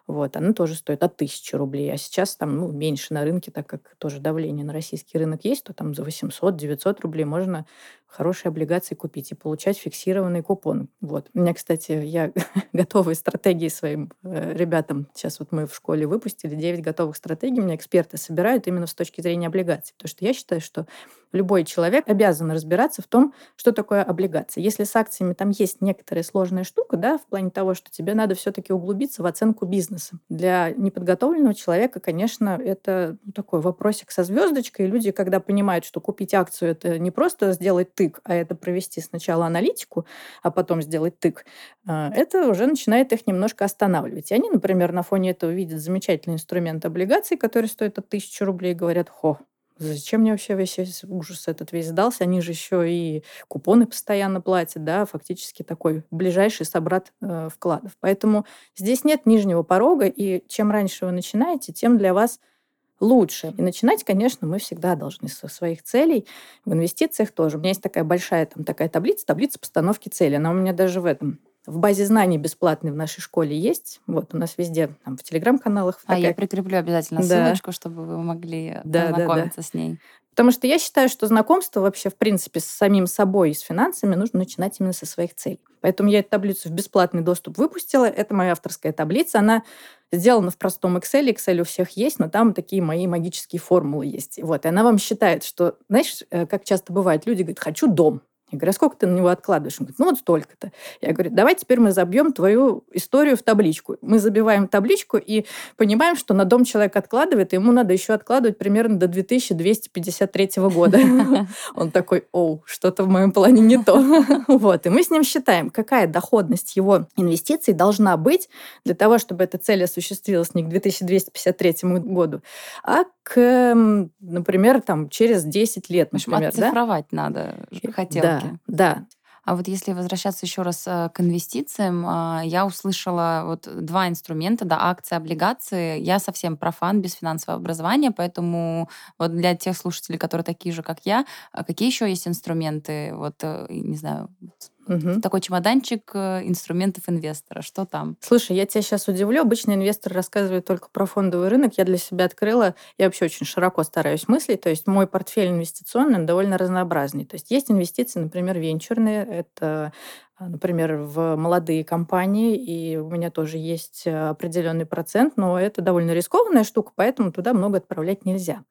вот, она тоже стоит от тысячи рублей, а сейчас там ну, меньше на рынке, так как тоже давление на российский рынок есть, то там за 800-900 рублей можно хорошие облигации купить и получать фиксированный купон. Вот. У меня, кстати, я [LAUGHS] готовые стратегии своим э, ребятам, сейчас вот мы в школе выпустили 9 готовых стратегий, меня эксперты собирают именно с точки зрения облигаций. Потому что я считаю, что любой человек обязан разбираться в том, что такое облигация. Если с акциями там есть некоторая сложная штука, да, в плане того, что тебе надо все-таки углубиться в оценку бизнеса. Для неподготовленного человека, конечно, это ну, такой вопросик со звездочкой. Люди, когда понимают, что купить акцию это не просто сделать тык, а это провести сначала аналитику, а потом сделать тык, а, это уже начинает их немножко останавливать. И они, например, на фоне этого видят замечательный инструмент облигаций, который стоит от тысячи рублей, и говорят, хо, Зачем мне вообще весь ужас этот весь сдался? Они же еще и купоны постоянно платят, да, фактически такой ближайший собрат э, вкладов. Поэтому здесь нет нижнего порога, и чем раньше вы начинаете, тем для вас лучше. И начинать, конечно, мы всегда должны со своих целей. В инвестициях тоже. У меня есть такая большая там такая таблица, таблица постановки цели. Она у меня даже в этом в базе знаний бесплатной в нашей школе есть. Вот у нас везде, там, в телеграм-каналах. А я прикреплю обязательно да. ссылочку, чтобы вы могли да, познакомиться да, да. с ней. Потому что я считаю, что знакомство вообще, в принципе, с самим собой и с финансами нужно начинать именно со своих целей. Поэтому я эту таблицу в бесплатный доступ выпустила. Это моя авторская таблица. Она сделана в простом Excel. Excel у всех есть, но там такие мои магические формулы есть. Вот. И она вам считает, что, знаешь, э, как часто бывает, люди говорят, хочу дом. Я говорю, а сколько ты на него откладываешь? Он говорит, ну вот столько-то. Я говорю, давай теперь мы забьем твою историю в табличку. Мы забиваем табличку и понимаем, что на дом человек откладывает, и ему надо еще откладывать примерно до 2253 года. [LAUGHS] Он такой, оу, что-то в моем плане не то. [LAUGHS] Вот. И мы с ним считаем, какая доходность его инвестиций должна быть для того, чтобы эта цель осуществилась не к 2253 году, а к, например, там, через 10 лет, например. Оцифровать да? надо хотелки. Да, да. А вот если возвращаться еще раз э, к инвестициям, а, я услышала вот два инструмента, да, акции, облигации. Я совсем профан, без финансового образования, поэтому вот для тех слушателей, которые такие же, как я, а какие еще есть инструменты, вот, э, не знаю, Угу. Такой чемоданчик э, инструментов инвестора. Что там? Слушай, я тебя сейчас удивлю. Обычно инвестор рассказывает только про фондовый рынок. Я для себя открыла, я вообще очень широко стараюсь мыслить. То есть мой портфель инвестиционный довольно разнообразный. То есть есть инвестиции, например, венчурные. Это а, например, в молодые компании, и у меня тоже есть определенный процент, но это довольно рискованная штука, поэтому туда много отправлять нельзя.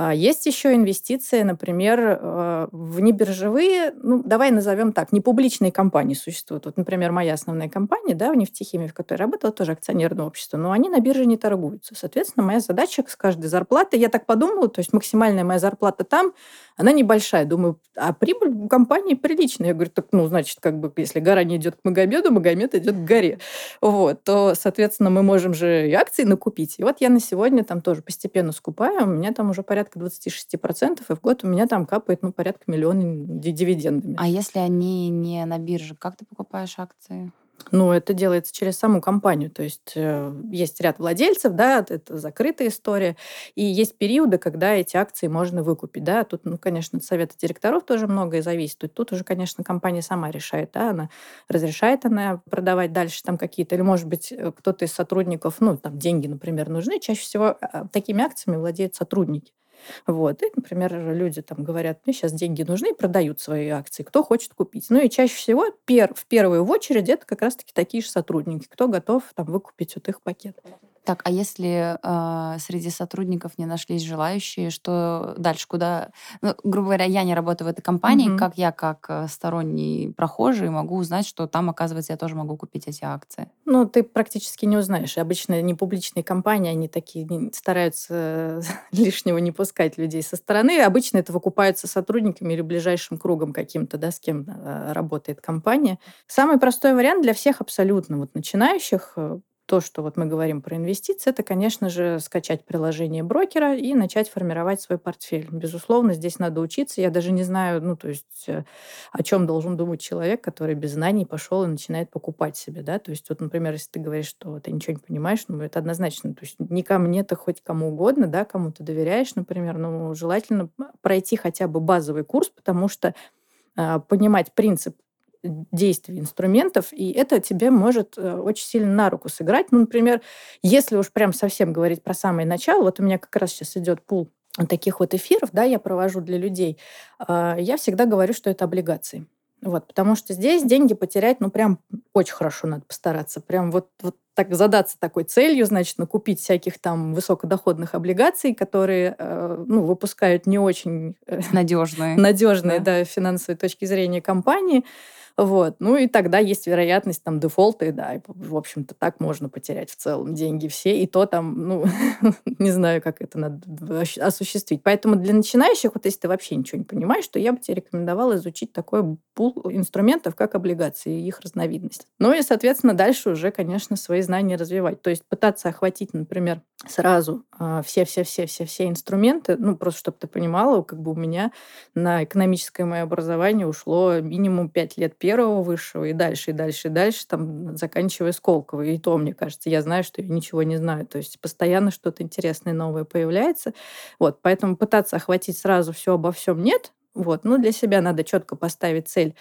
А, есть еще инвестиции, например, э, в небиржевые, ну, давай назовем так, не публичные компании существуют. Вот, например, моя основная компания, да, в нефтехимии, в которой работала, тоже акционерное общество, но они на бирже не торгуются. Соответственно, моя задача с каждой зарплаты, я так подумала, то есть максимальная моя зарплата там, она небольшая. Думаю, а прибыль компании приличная. Я говорю, так, ну, значит, как бы, если гора не идет к Магомеду, Магомед идет к горе. Вот, то, соответственно, мы можем же и акции накупить. И вот я на сегодня там тоже постепенно скупаю, у меня там уже порядка 26%, и в год у меня там капает, ну, порядка миллиона дивидендами. А если они не на бирже, как ты покупаешь акции? Ну, это делается через саму компанию. То есть э, есть ряд владельцев, да, это закрытая история. И есть периоды, когда эти акции можно выкупить. Да. Тут, ну, конечно, совета директоров тоже многое зависит. Тут, уже, конечно, компания сама решает. Да, она разрешает она продавать дальше там какие-то, или, может быть, э, кто-то из сотрудников, ну, там деньги, например, нужны. Чаще всего а, такими акциями владеют сотрудники. Вот. И, например, люди там говорят, мне сейчас деньги нужны, продают свои акции, кто хочет купить. Ну и чаще всего пер, в первую очередь это как раз-таки такие же сотрудники, кто готов там выкупить вот их пакет. Так, а если э, среди сотрудников не нашлись желающие, что дальше, куда... Ну, грубо говоря, я не работаю в этой компании, Мгм. как я, как э, сторонний прохожий, могу узнать, что там, оказывается, я тоже могу купить эти акции? Ну, ты практически не узнаешь. Обычно не публичные компании, они такие стараются [LAUGHS] лишнего не пускать людей со стороны. Обычно это выкупается сотрудниками или ближайшим кругом каким-то, да, с кем э, работает компания. Самый простой вариант для всех абсолютно вот начинающих э, то, что вот мы говорим про инвестиции, это, конечно же, скачать приложение брокера и начать формировать свой портфель. Безусловно, здесь надо учиться. Я даже не знаю, ну, то есть, э, о чем должен думать человек, который без знаний пошел и начинает покупать себе, да. То есть, вот, например, если ты говоришь, что ты ничего не понимаешь, ну, это однозначно. То есть, не ко мне, то хоть кому угодно, да, кому ты доверяешь, например, ну, желательно пройти хотя бы базовый курс, потому что э, понимать принцип действий инструментов, и это тебе может э, очень сильно на руку сыграть. Ну, например, если уж прям совсем говорить про самое начало, вот у меня как раз сейчас идет пул таких вот эфиров, да, я провожу для людей, а, я всегда говорю, что это облигации. Вот, потому что здесь деньги потерять, ну, прям очень хорошо надо постараться. Прям вот, вот так задаться такой целью, значит, накупить всяких там высокодоходных облигаций, которые, э, ну, выпускают не очень э, надежные, [LAUGHS] надежные, да, да финансовой точки зрения компании. Вот. Ну и тогда есть вероятность там дефолта, и да, и, в общем-то, так можно потерять в целом деньги все, и то там, ну, [LAUGHS] не знаю, как это надо осуществить. Поэтому для начинающих, вот если ты вообще ничего не понимаешь, то я бы тебе рекомендовала изучить такой пул инструментов, как облигации и их разновидность. Ну и, соответственно, дальше уже, конечно, свои знания развивать. То есть пытаться охватить, например, сразу все-все-все-все-все а, инструменты, ну, просто чтобы ты понимала, как бы у меня на экономическое мое образование ушло минимум 5 лет первого высшего и дальше, и дальше, и дальше, там, заканчивая Сколково. И то, мне кажется, я знаю, что я ничего не знаю. То есть постоянно что-то интересное новое появляется. Вот, поэтому пытаться охватить сразу все обо всем нет. Вот, ну, для себя надо четко поставить цель,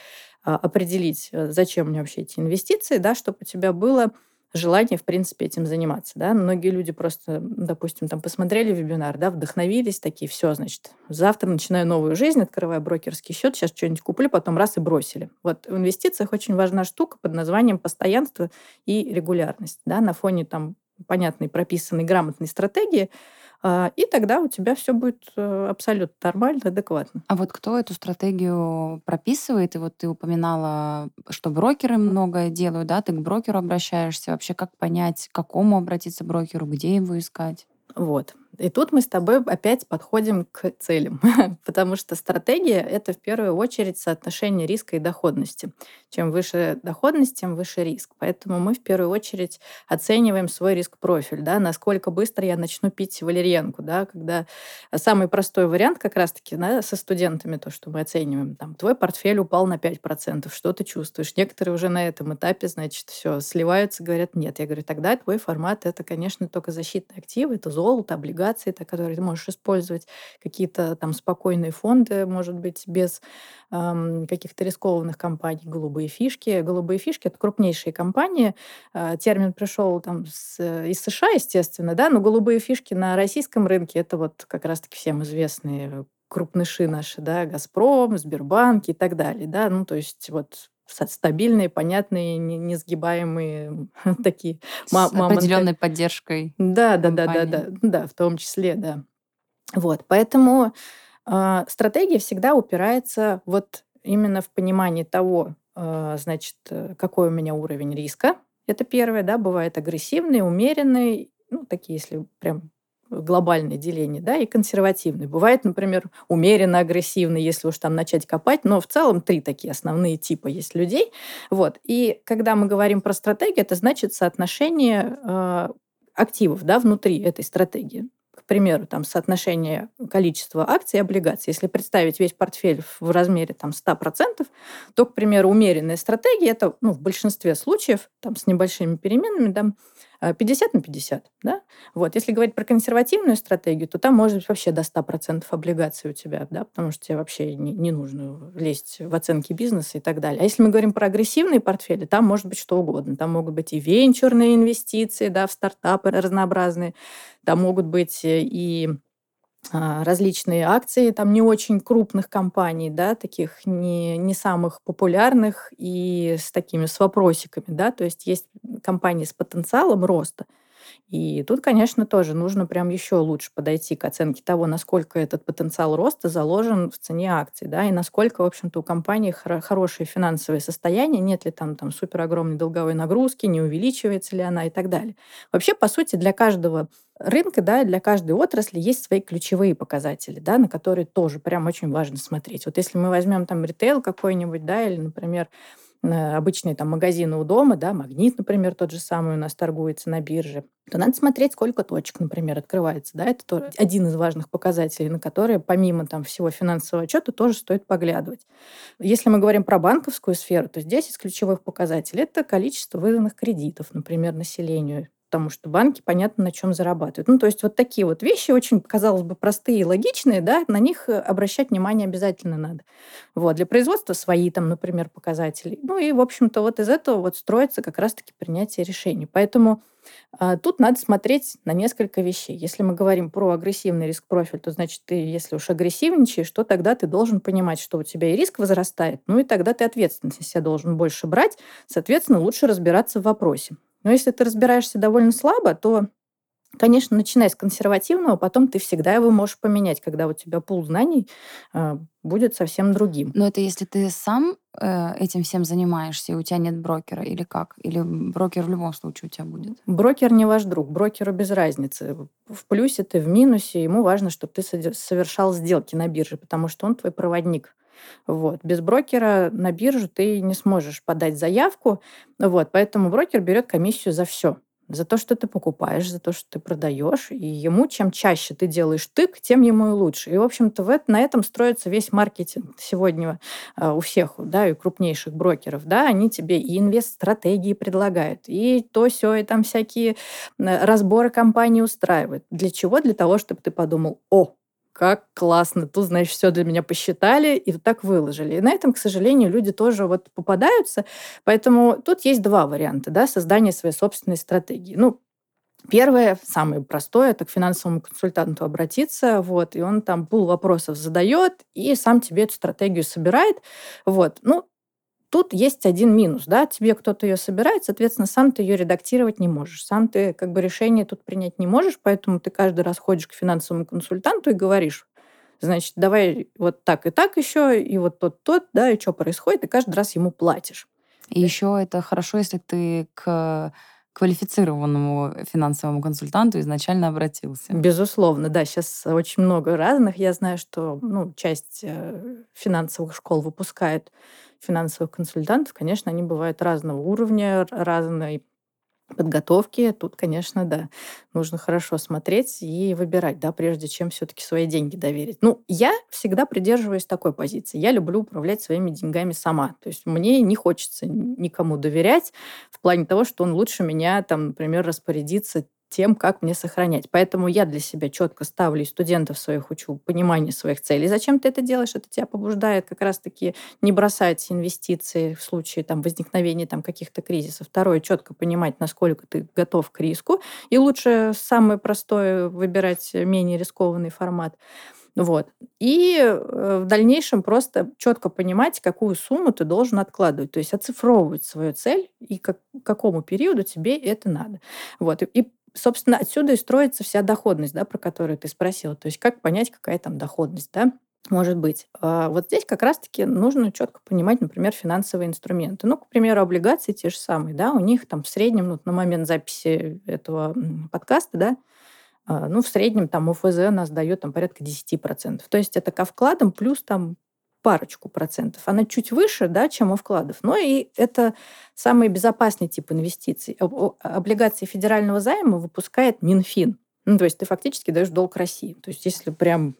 а, определить, э, зачем мне вообще эти инвестиции, да, чтобы у тебя было желание, в принципе, этим заниматься. Да? Многие люди просто, допустим, там посмотрели вебинар, да, вдохновились, такие, все, значит, завтра начинаю новую жизнь, открываю брокерский счет, сейчас что-нибудь куплю, потом раз и бросили. Вот в инвестициях очень важна штука под названием постоянство и регулярность. Да? На фоне там понятной, прописанной, грамотной стратегии – и тогда у тебя все будет э, абсолютно нормально, адекватно. А вот кто эту стратегию прописывает? И вот ты упоминала, что брокеры многое делают, да? Ты к брокеру обращаешься. Вообще, как понять, к какому обратиться брокеру, где его искать? Вот. И тут мы с тобой опять подходим к целям, [LAUGHS] потому что стратегия — это в первую очередь соотношение риска и доходности. Чем выше доходность, тем выше риск. Поэтому мы в первую очередь оцениваем свой риск-профиль, да, насколько быстро я начну пить валерьянку, да, когда самый простой вариант как раз-таки да, со студентами, то, что мы оцениваем, там, твой портфель упал на 5%, что ты чувствуешь? Некоторые уже на этом этапе, значит, все, сливаются, говорят, нет. Я говорю, тогда твой формат — это, конечно, только защитные активы, это золото, облигации, облигации, которые ты можешь использовать, какие-то там спокойные фонды, может быть, без эм, каких-то рискованных компаний, голубые фишки. Голубые фишки — это крупнейшие компании. Э, термин пришел там с, из США, естественно, да, но голубые фишки на российском рынке — это вот как раз-таки всем известные крупныши наши, да, Газпром, Сбербанк и так далее, да, ну, то есть вот стабильные, понятные, несгибаемые [LAUGHS] такие С определенной поддержкой. Да, да, да, да, да, да, в том числе, да. Вот, поэтому э, стратегия всегда упирается вот именно в понимание того, э, значит, какой у меня уровень риска. Это первое, да, бывает агрессивный, умеренный, ну, такие, если прям глобальное деление, да, и консервативный. Бывает, например, умеренно агрессивный, если уж там начать копать, но в целом три такие основные типа есть людей. Вот. И когда мы говорим про стратегию, это значит соотношение э, активов да, внутри этой стратегии. К примеру, там соотношение количества акций и облигаций. Если представить весь портфель в размере там, 100%, то, к примеру, умеренная стратегия, это ну, в большинстве случаев, там, с небольшими переменами, да, 50 на 50. Да? Вот. Если говорить про консервативную стратегию, то там может быть вообще до 100% облигаций у тебя, да, потому что тебе вообще не, не нужно лезть в оценки бизнеса и так далее. А если мы говорим про агрессивные портфели, там может быть что угодно. Там могут быть и венчурные инвестиции да, в стартапы разнообразные, там могут быть и а, различные акции там не очень крупных компаний, да, таких не, не самых популярных и с такими с вопросиками, да, то есть есть компании с потенциалом роста, и тут, конечно, тоже нужно прям еще лучше подойти к оценке того, насколько этот потенциал роста заложен в цене акций, да, и насколько, в общем-то, у компании хор- хорошее финансовое состояние, нет ли там, там супер огромной долговой нагрузки, не увеличивается ли она и так далее. Вообще, по сути, для каждого рынка, да, для каждой отрасли есть свои ключевые показатели, да, на которые тоже прям очень важно смотреть. Вот если мы возьмем там ритейл какой-нибудь, да, или, например, обычные там магазины у дома, да, магнит, например, тот же самый у нас торгуется на бирже, то надо смотреть, сколько точек, например, открывается. Да? Это тоже один из важных показателей, на которые помимо там, всего финансового отчета тоже стоит поглядывать. Если мы говорим про банковскую сферу, то здесь из ключевых показателей это количество выданных кредитов, например, населению потому что банки, понятно, на чем зарабатывают. Ну, то есть вот такие вот вещи очень, казалось бы, простые и логичные, да, на них э, обращать внимание обязательно надо. Вот, для производства свои там, например, показатели. Ну и, в общем-то, вот из этого вот строится как раз-таки принятие решений. Поэтому а, тут надо смотреть на несколько вещей. Если мы говорим про агрессивный риск-профиль, то значит, ты, если уж агрессивничаешь, то тогда ты должен понимать, что у тебя и риск возрастает, ну и тогда ты ответственность себя должен больше брать, соответственно, лучше разбираться в вопросе. Но если ты разбираешься довольно слабо, то Конечно, начинай с консервативного, потом ты всегда его можешь поменять, когда у тебя пул знаний э, будет совсем другим. Но это если ты сам э, этим всем занимаешься, и у тебя нет брокера, или как? Или брокер в любом случае у тебя будет? Брокер не ваш друг, брокеру без разницы. В плюсе ты, в минусе, ему важно, чтобы ты совершал сделки на бирже, потому что он твой проводник. Вот. Без брокера на биржу ты не сможешь подать заявку, вот, поэтому брокер берет комиссию за все за то, что ты покупаешь, за то, что ты продаешь. И ему чем чаще ты делаешь тык, тем ему и лучше. И, в общем-то, в это, на этом строится весь маркетинг сегодня э, у всех, да, и крупнейших брокеров. Да, они тебе и инвест-стратегии предлагают, и то все, и там всякие разборы компании устраивают. Для чего? Для того, чтобы ты подумал, о, как классно, тут, значит, все для меня посчитали и вот так выложили. И на этом, к сожалению, люди тоже вот попадаются. Поэтому тут есть два варианта, да, создания своей собственной стратегии. Ну, Первое, самое простое, это к финансовому консультанту обратиться, вот, и он там пул вопросов задает, и сам тебе эту стратегию собирает. Вот. Ну, Тут есть один минус, да, тебе кто-то ее собирает, соответственно, сам ты ее редактировать не можешь, сам ты как бы решение тут принять не можешь, поэтому ты каждый раз ходишь к финансовому консультанту и говоришь, значит, давай вот так и так еще, и вот тот, тот, да, и что происходит, и каждый раз ему платишь. И еще это хорошо, если ты к квалифицированному финансовому консультанту изначально обратился. Безусловно, да. Сейчас очень много разных. Я знаю, что ну, часть э, финансовых школ выпускает финансовых консультантов. Конечно, они бывают разного уровня, разной подготовки. Тут, конечно, да, нужно хорошо смотреть и выбирать, да, прежде чем все-таки свои деньги доверить. Ну, я всегда придерживаюсь такой позиции. Я люблю управлять своими деньгами сама. То есть мне не хочется никому доверять в плане того, что он лучше меня, там, например, распорядится тем, как мне сохранять. Поэтому я для себя четко ставлю и студентов своих учу понимание своих целей. Зачем ты это делаешь? Это тебя побуждает как раз-таки не бросать инвестиции в случае там, возникновения там, каких-то кризисов. Второе, четко понимать, насколько ты готов к риску. И лучше самое простое выбирать менее рискованный формат. Вот. И э, в дальнейшем просто четко понимать, какую сумму ты должен откладывать. То есть оцифровывать свою цель и к какому периоду тебе это надо. Вот. И собственно, отсюда и строится вся доходность, да, про которую ты спросила. То есть как понять, какая там доходность, да? может быть. А вот здесь как раз-таки нужно четко понимать, например, финансовые инструменты. Ну, к примеру, облигации те же самые, да, у них там в среднем, ну, на момент записи этого подкаста, да, а, ну, в среднем там ОФЗ нас дает там порядка 10%. То есть это ко вкладам плюс там парочку процентов. Она чуть выше, да, чем у вкладов. Но и это самый безопасный тип инвестиций. Облигации федерального займа выпускает Минфин. Ну, то есть ты фактически даешь долг России. То есть если прям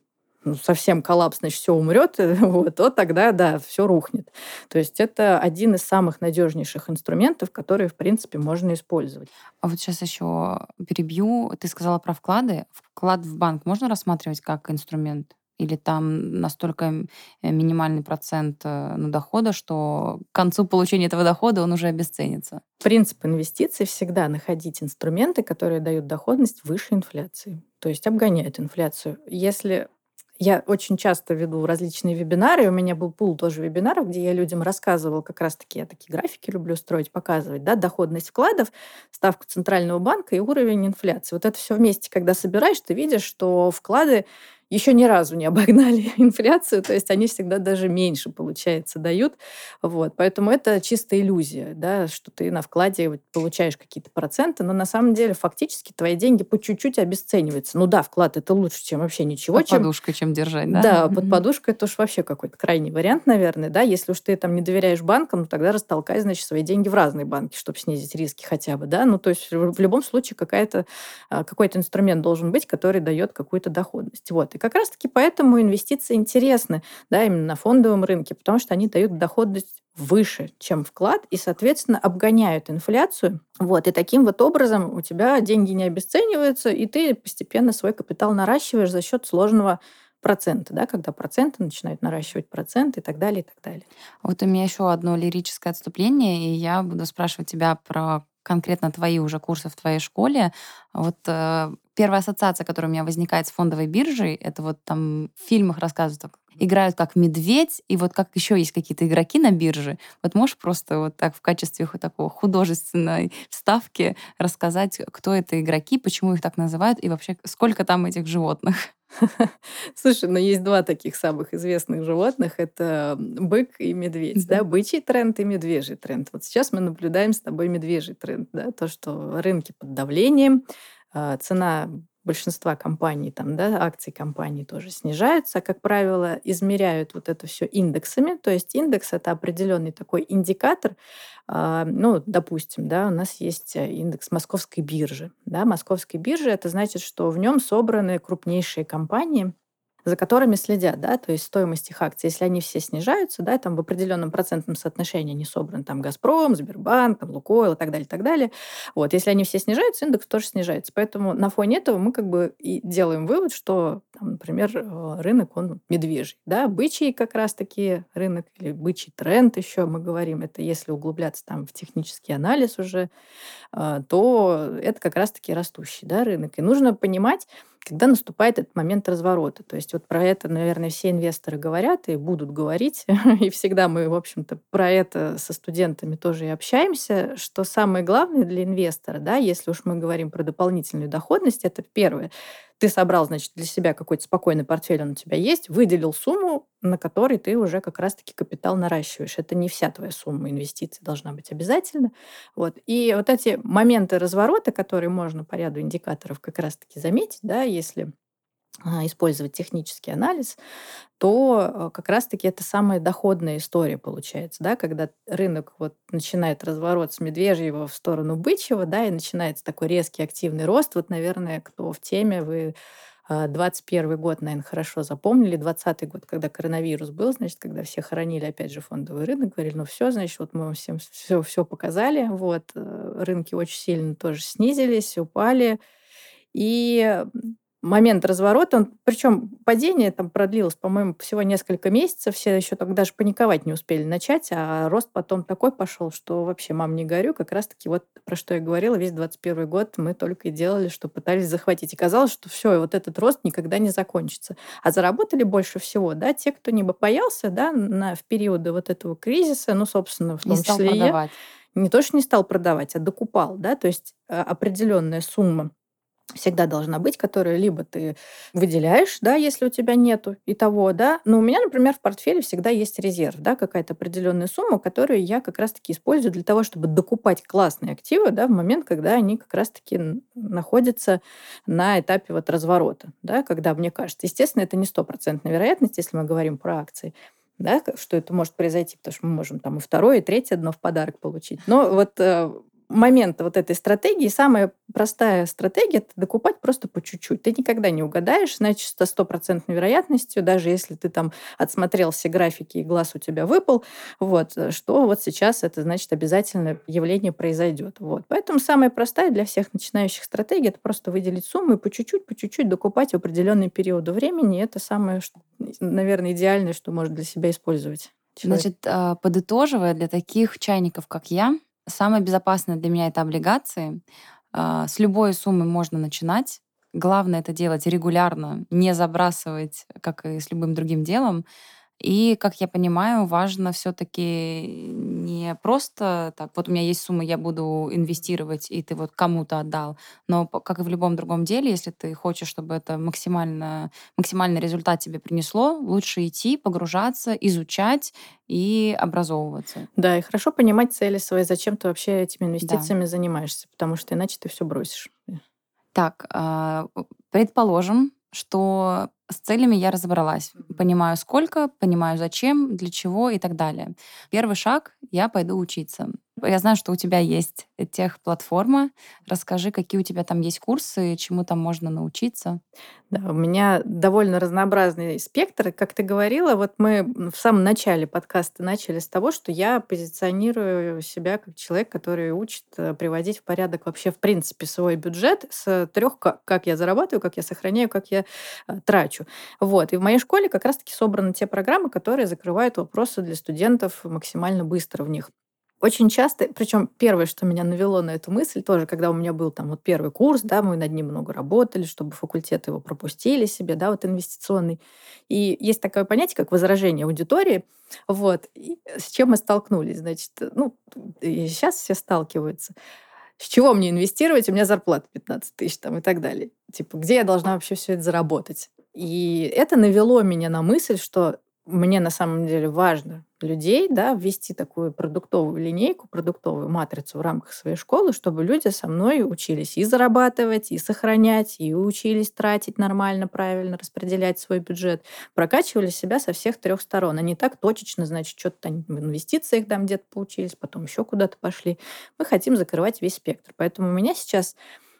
ну, совсем коллапс, значит, все умрет, [LAUGHS] вот, то тогда, да, все рухнет. То есть это один из самых надежнейших инструментов, которые, в принципе, можно использовать. А вот сейчас еще перебью. Ты сказала про вклады. Вклад в банк можно рассматривать как инструмент? Или там настолько э, минимальный процент э, ну, дохода, что к концу получения этого дохода он уже обесценится? Принцип инвестиций всегда находить инструменты, которые дают доходность выше инфляции, то есть обгоняют инфляцию. Если я очень часто веду различные вебинары. У меня был пул тоже вебинаров, где я людям рассказывала как раз-таки, я такие графики люблю строить, показывать, да, доходность вкладов, ставку Центрального банка и уровень инфляции. Вот это все вместе, когда собираешь, ты видишь, что вклады еще ни разу не обогнали [LAUGHS] инфляцию, то есть они всегда даже меньше, получается, дают. Вот. Поэтому это чистая иллюзия, да, что ты на вкладе получаешь какие-то проценты, но на самом деле фактически твои деньги по чуть-чуть обесцениваются. Ну да, вклад это лучше, чем вообще ничего. Под чем... подушкой, чем держать, да? Да, под подушкой это уж вообще какой-то крайний вариант, наверное, да. Если уж ты там не доверяешь банкам, ну тогда растолкай, значит, свои деньги в разные банки, чтобы снизить риски хотя бы, да. Ну то есть в любом случае какая-то, а, какой-то инструмент должен быть, который дает какую-то доходность. Вот. И как раз-таки поэтому инвестиции интересны, да, именно на фондовом рынке, потому что они дают доходность выше, чем вклад, и, соответственно, обгоняют инфляцию. Вот, и таким вот образом у тебя деньги не обесцениваются, и ты постепенно свой капитал наращиваешь за счет сложного процента, да, когда проценты начинают наращивать проценты и так далее, и так далее. Вот у меня еще одно лирическое отступление, и я буду спрашивать тебя про конкретно твои уже курсы в твоей школе. Вот э, первая ассоциация, которая у меня возникает с фондовой биржей, это вот там в фильмах рассказывают, играют как медведь, и вот как еще есть какие-то игроки на бирже. Вот можешь просто вот так в качестве такого художественной [LAUGHS] вставки рассказать, кто это игроки, почему их так называют, и вообще сколько там этих животных? [LAUGHS] Слушай, ну есть два таких самых известных животных. Это бык и медведь. Да. Да? Бычий тренд и медвежий тренд. Вот сейчас мы наблюдаем с тобой медвежий тренд. Да? То, что рынки под давлением, цена большинства компаний, там, да, акций компаний тоже снижаются. Как правило, измеряют вот это все индексами. То есть индекс это определенный такой индикатор. А, ну, допустим, да, у нас есть э, индекс московской биржи. Да, московской биржи это значит, что в нем собраны крупнейшие компании, за которыми следят, да, то есть стоимость их акций, если они все снижаются, да, там в определенном процентном соотношении они собраны, там Газпром, Сбербанк, там Лукойл и так далее, и так далее. Вот, если они все снижаются, индекс тоже снижается. Поэтому на фоне этого мы как бы и делаем вывод, что, там, например, э, рынок, он медвежий, да, бычий как раз-таки рынок или бычий тренд еще мы говорим, это если углубляться там в технический анализ уже, э, то это как раз-таки растущий, да, рынок. И нужно понимать, когда наступает этот момент разворота. То есть вот про это, наверное, все инвесторы говорят и будут говорить. [LAUGHS] И всегда мы, в общем-то, про это со студентами тоже и общаемся, что самое главное для инвестора, да, если уж мы говорим про дополнительную доходность, это первое, ты собрал, значит, для себя какой-то спокойный портфель, он у тебя есть, выделил сумму, на которой ты уже как раз-таки капитал наращиваешь. Это не вся твоя сумма инвестиций должна быть обязательно. Вот. И вот эти моменты разворота, которые можно по ряду индикаторов как раз-таки заметить, да, если использовать технический анализ, то э, как раз-таки это самая доходная история получается, да, когда рынок вот начинает разворот с медвежьего в сторону бычьего, да, и начинается такой резкий активный рост. Вот, наверное, кто в теме, вы 21 а, год, наверное, хорошо запомнили, 20 год, когда коронавирус был, значит, когда все хоронили, опять же, фондовый рынок, говорили, ну все, значит, вот мы вам всем все, все показали, вот, э, рынки очень сильно тоже снизились, упали, и момент разворота, он, причем падение там продлилось, по-моему, всего несколько месяцев, все еще так даже паниковать не успели начать, а рост потом такой пошел, что вообще, мам, не горю, как раз-таки вот про что я говорила, весь 21 год мы только и делали, что пытались захватить. И казалось, что все, вот этот рост никогда не закончится. А заработали больше всего, да, те, кто не боялся, да, на, в периоды вот этого кризиса, ну, собственно, в том не числе продавать. я, не то, что не стал продавать, а докупал, да, то есть а, определенная сумма всегда должна быть, которую либо ты выделяешь, да, если у тебя нету и того, да. Но у меня, например, в портфеле всегда есть резерв, да, какая-то определенная сумма, которую я как раз-таки использую для того, чтобы докупать классные активы, да, в момент, когда они как раз-таки находятся на этапе вот разворота, да, когда, мне кажется, естественно, это не стопроцентная вероятность, если мы говорим про акции, да, что это может произойти, потому что мы можем там и второе, и третье дно в подарок получить. Но вот момента вот этой стратегии самая простая стратегия – это докупать просто по чуть-чуть. Ты никогда не угадаешь, значит, со стопроцентной вероятностью, даже если ты там отсмотрел все графики и глаз у тебя выпал, вот, что вот сейчас это, значит, обязательно явление произойдет. Вот. Поэтому самая простая для всех начинающих стратегия – это просто выделить сумму и по чуть-чуть, по чуть-чуть докупать в определенный период времени. Это самое, наверное, идеальное, что может для себя использовать. Человек. Значит, а, подытоживая, для таких чайников, как я, Самое безопасное для меня это облигации. А, с любой суммы можно начинать. Главное это делать регулярно, не забрасывать, как и с любым другим делом. И, как я понимаю, важно все-таки не просто так, вот у меня есть сумма, я буду инвестировать, и ты вот кому-то отдал. Но, как и в любом другом деле, если ты хочешь, чтобы это максимально, максимальный результат тебе принесло, лучше идти, погружаться, изучать и образовываться. Да, и хорошо понимать цели свои, зачем ты вообще этими инвестициями да. занимаешься, потому что иначе ты все бросишь. Так, а, предположим, что с целями я разобралась. Понимаю, сколько, понимаю, зачем, для чего и так далее. Первый шаг — я пойду учиться. Я знаю, что у тебя есть техплатформа. Расскажи, какие у тебя там есть курсы, чему там можно научиться. Да, у меня довольно разнообразный спектр. Как ты говорила, вот мы в самом начале подкаста начали с того, что я позиционирую себя как человек, который учит э, приводить в порядок вообще в принципе свой бюджет с трех как, я зарабатываю, как я сохраняю, как я э, трачу. Вот. И в моей школе как раз-таки собраны те программы, которые закрывают вопросы для студентов максимально быстро в них. Очень часто, причем первое, что меня навело на эту мысль, тоже, когда у меня был там вот первый курс, да, мы над ним много работали, чтобы факультеты его пропустили себе, да, вот инвестиционный. И есть такое понятие, как возражение аудитории. Вот. И с чем мы столкнулись? Значит, ну, и сейчас все сталкиваются. С чего мне инвестировать? У меня зарплата 15 тысяч там и так далее. Типа, где я должна вообще все это заработать? И это навело меня на мысль, что мне на самом деле важно людей, да, ввести такую продуктовую линейку, продуктовую матрицу в рамках своей школы, чтобы люди со мной учились и зарабатывать, и сохранять, и учились тратить нормально, правильно распределять свой бюджет, прокачивали себя со всех трех сторон, а не так точечно, значит, что-то в инвестициях там где-то поучились, потом еще куда-то пошли. Мы хотим закрывать весь спектр. Поэтому у меня сейчас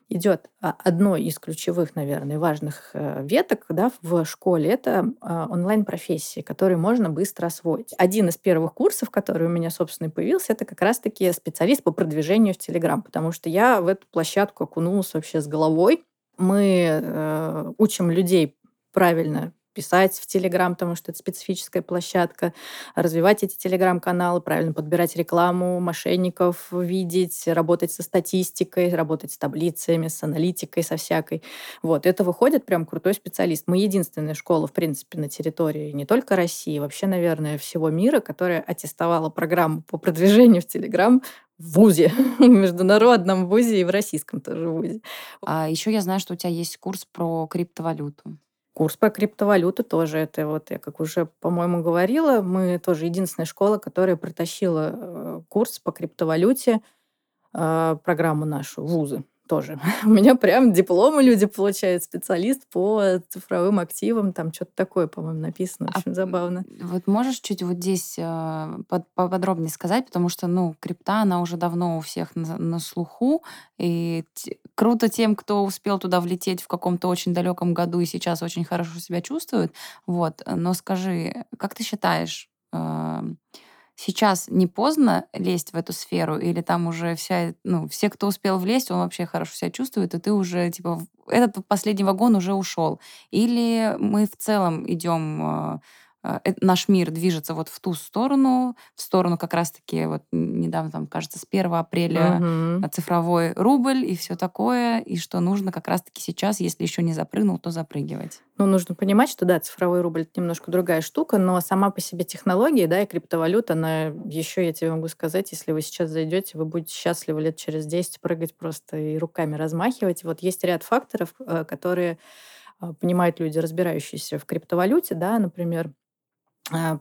идет а, одной из ключевых, наверное, важных э, веток да, в школе. Это а, онлайн-профессии, которые можно быстро освоить. Один из первых курсов, который у меня, собственно, появился, это как раз-таки специалист по продвижению в Телеграм, потому что я в эту площадку окунулась вообще с головой. Мы э, учим людей правильно писать в Телеграм, потому что это специфическая площадка, развивать эти Телеграм-каналы, правильно подбирать рекламу, мошенников видеть, работать со статистикой, работать с таблицами, с аналитикой, со всякой. Вот, это выходит прям крутой специалист. Мы единственная школа, в принципе, на территории не только России, вообще, наверное, всего мира, которая аттестовала программу по продвижению в Телеграм в ВУЗе, [LAUGHS] в международном ВУЗе и в российском тоже ВУЗе. А еще я знаю, что у тебя есть курс про криптовалюту. Курс по криптовалюте тоже. Это вот я, как уже, по-моему, говорила, мы тоже единственная школа, которая протащила э, курс по криптовалюте, э, программу нашу, вузы тоже. [LAUGHS] У меня прям дипломы люди получают, специалист по цифровым активам, там что-то такое, по-моему, написано, а очень а, забавно. Вот можешь чуть вот здесь э, под, поподробнее сказать, потому что, ну, крипта, она уже давно у всех на, на слуху, и т- круто тем, кто успел туда влететь в каком-то очень далеком году и сейчас очень хорошо себя чувствует, вот, но скажи, как ты считаешь, э, сейчас не поздно лезть в эту сферу, или там уже вся, ну, все, кто успел влезть, он вообще хорошо себя чувствует, и ты уже, типа, этот последний вагон уже ушел. Или мы в целом идем а, наш мир движется вот в ту сторону, в сторону как раз-таки вот недавно, там, кажется, с 1 апреля угу. цифровой рубль и все такое, и что нужно как раз-таки сейчас, если еще не запрыгнул, то запрыгивать. Ну, нужно понимать, что да, цифровой рубль это немножко другая штука, но сама по себе технология, да, и криптовалюта, она еще, я тебе могу сказать, если вы сейчас зайдете, вы будете счастливы лет через 10 прыгать просто и руками размахивать. Вот есть ряд факторов, э, которые а, понимают люди, разбирающиеся в криптовалюте, да, например, а,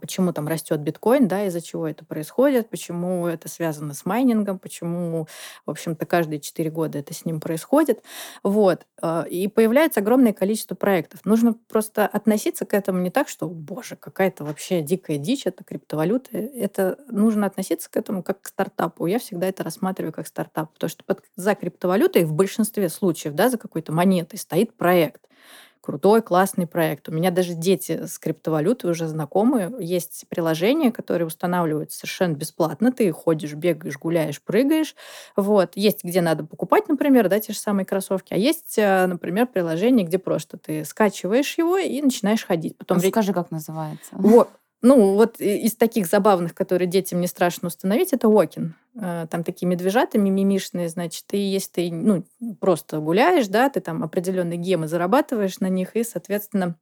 почему там растет биткоин, да, из-за чего это происходит, почему это связано с майнингом, почему, в общем-то, каждые 4 года это с ним происходит. Вот. А, и появляется огромное количество проектов. Нужно просто относиться к этому не так, что, боже, какая-то вообще дикая дичь, это криптовалюта. Это нужно относиться к этому как к стартапу. Я всегда это рассматриваю как стартап, потому что под, за криптовалютой в большинстве случаев, да, за какой-то монетой стоит проект крутой, классный проект. У меня даже дети с криптовалютой уже знакомые. Есть приложения, которые устанавливаются совершенно бесплатно. Ты ходишь, бегаешь, гуляешь, прыгаешь. Вот. Есть, где надо покупать, например, да, те же самые кроссовки. А есть, э, например, приложение, где просто ты скачиваешь его и начинаешь ходить. Потом... Скажи, как называется. Вот. Ну, вот из таких забавных, которые детям не страшно установить, это Уокин. Э, там такие медвежата мимимишные, значит, и если ты ну, просто гуляешь, да, ты там определенные гемы зарабатываешь на них, и, соответственно,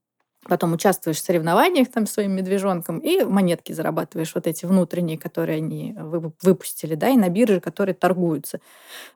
потом участвуешь в соревнованиях там своим медвежонком и монетки зарабатываешь вот эти внутренние, которые они выпустили, да, и на бирже, которые торгуются.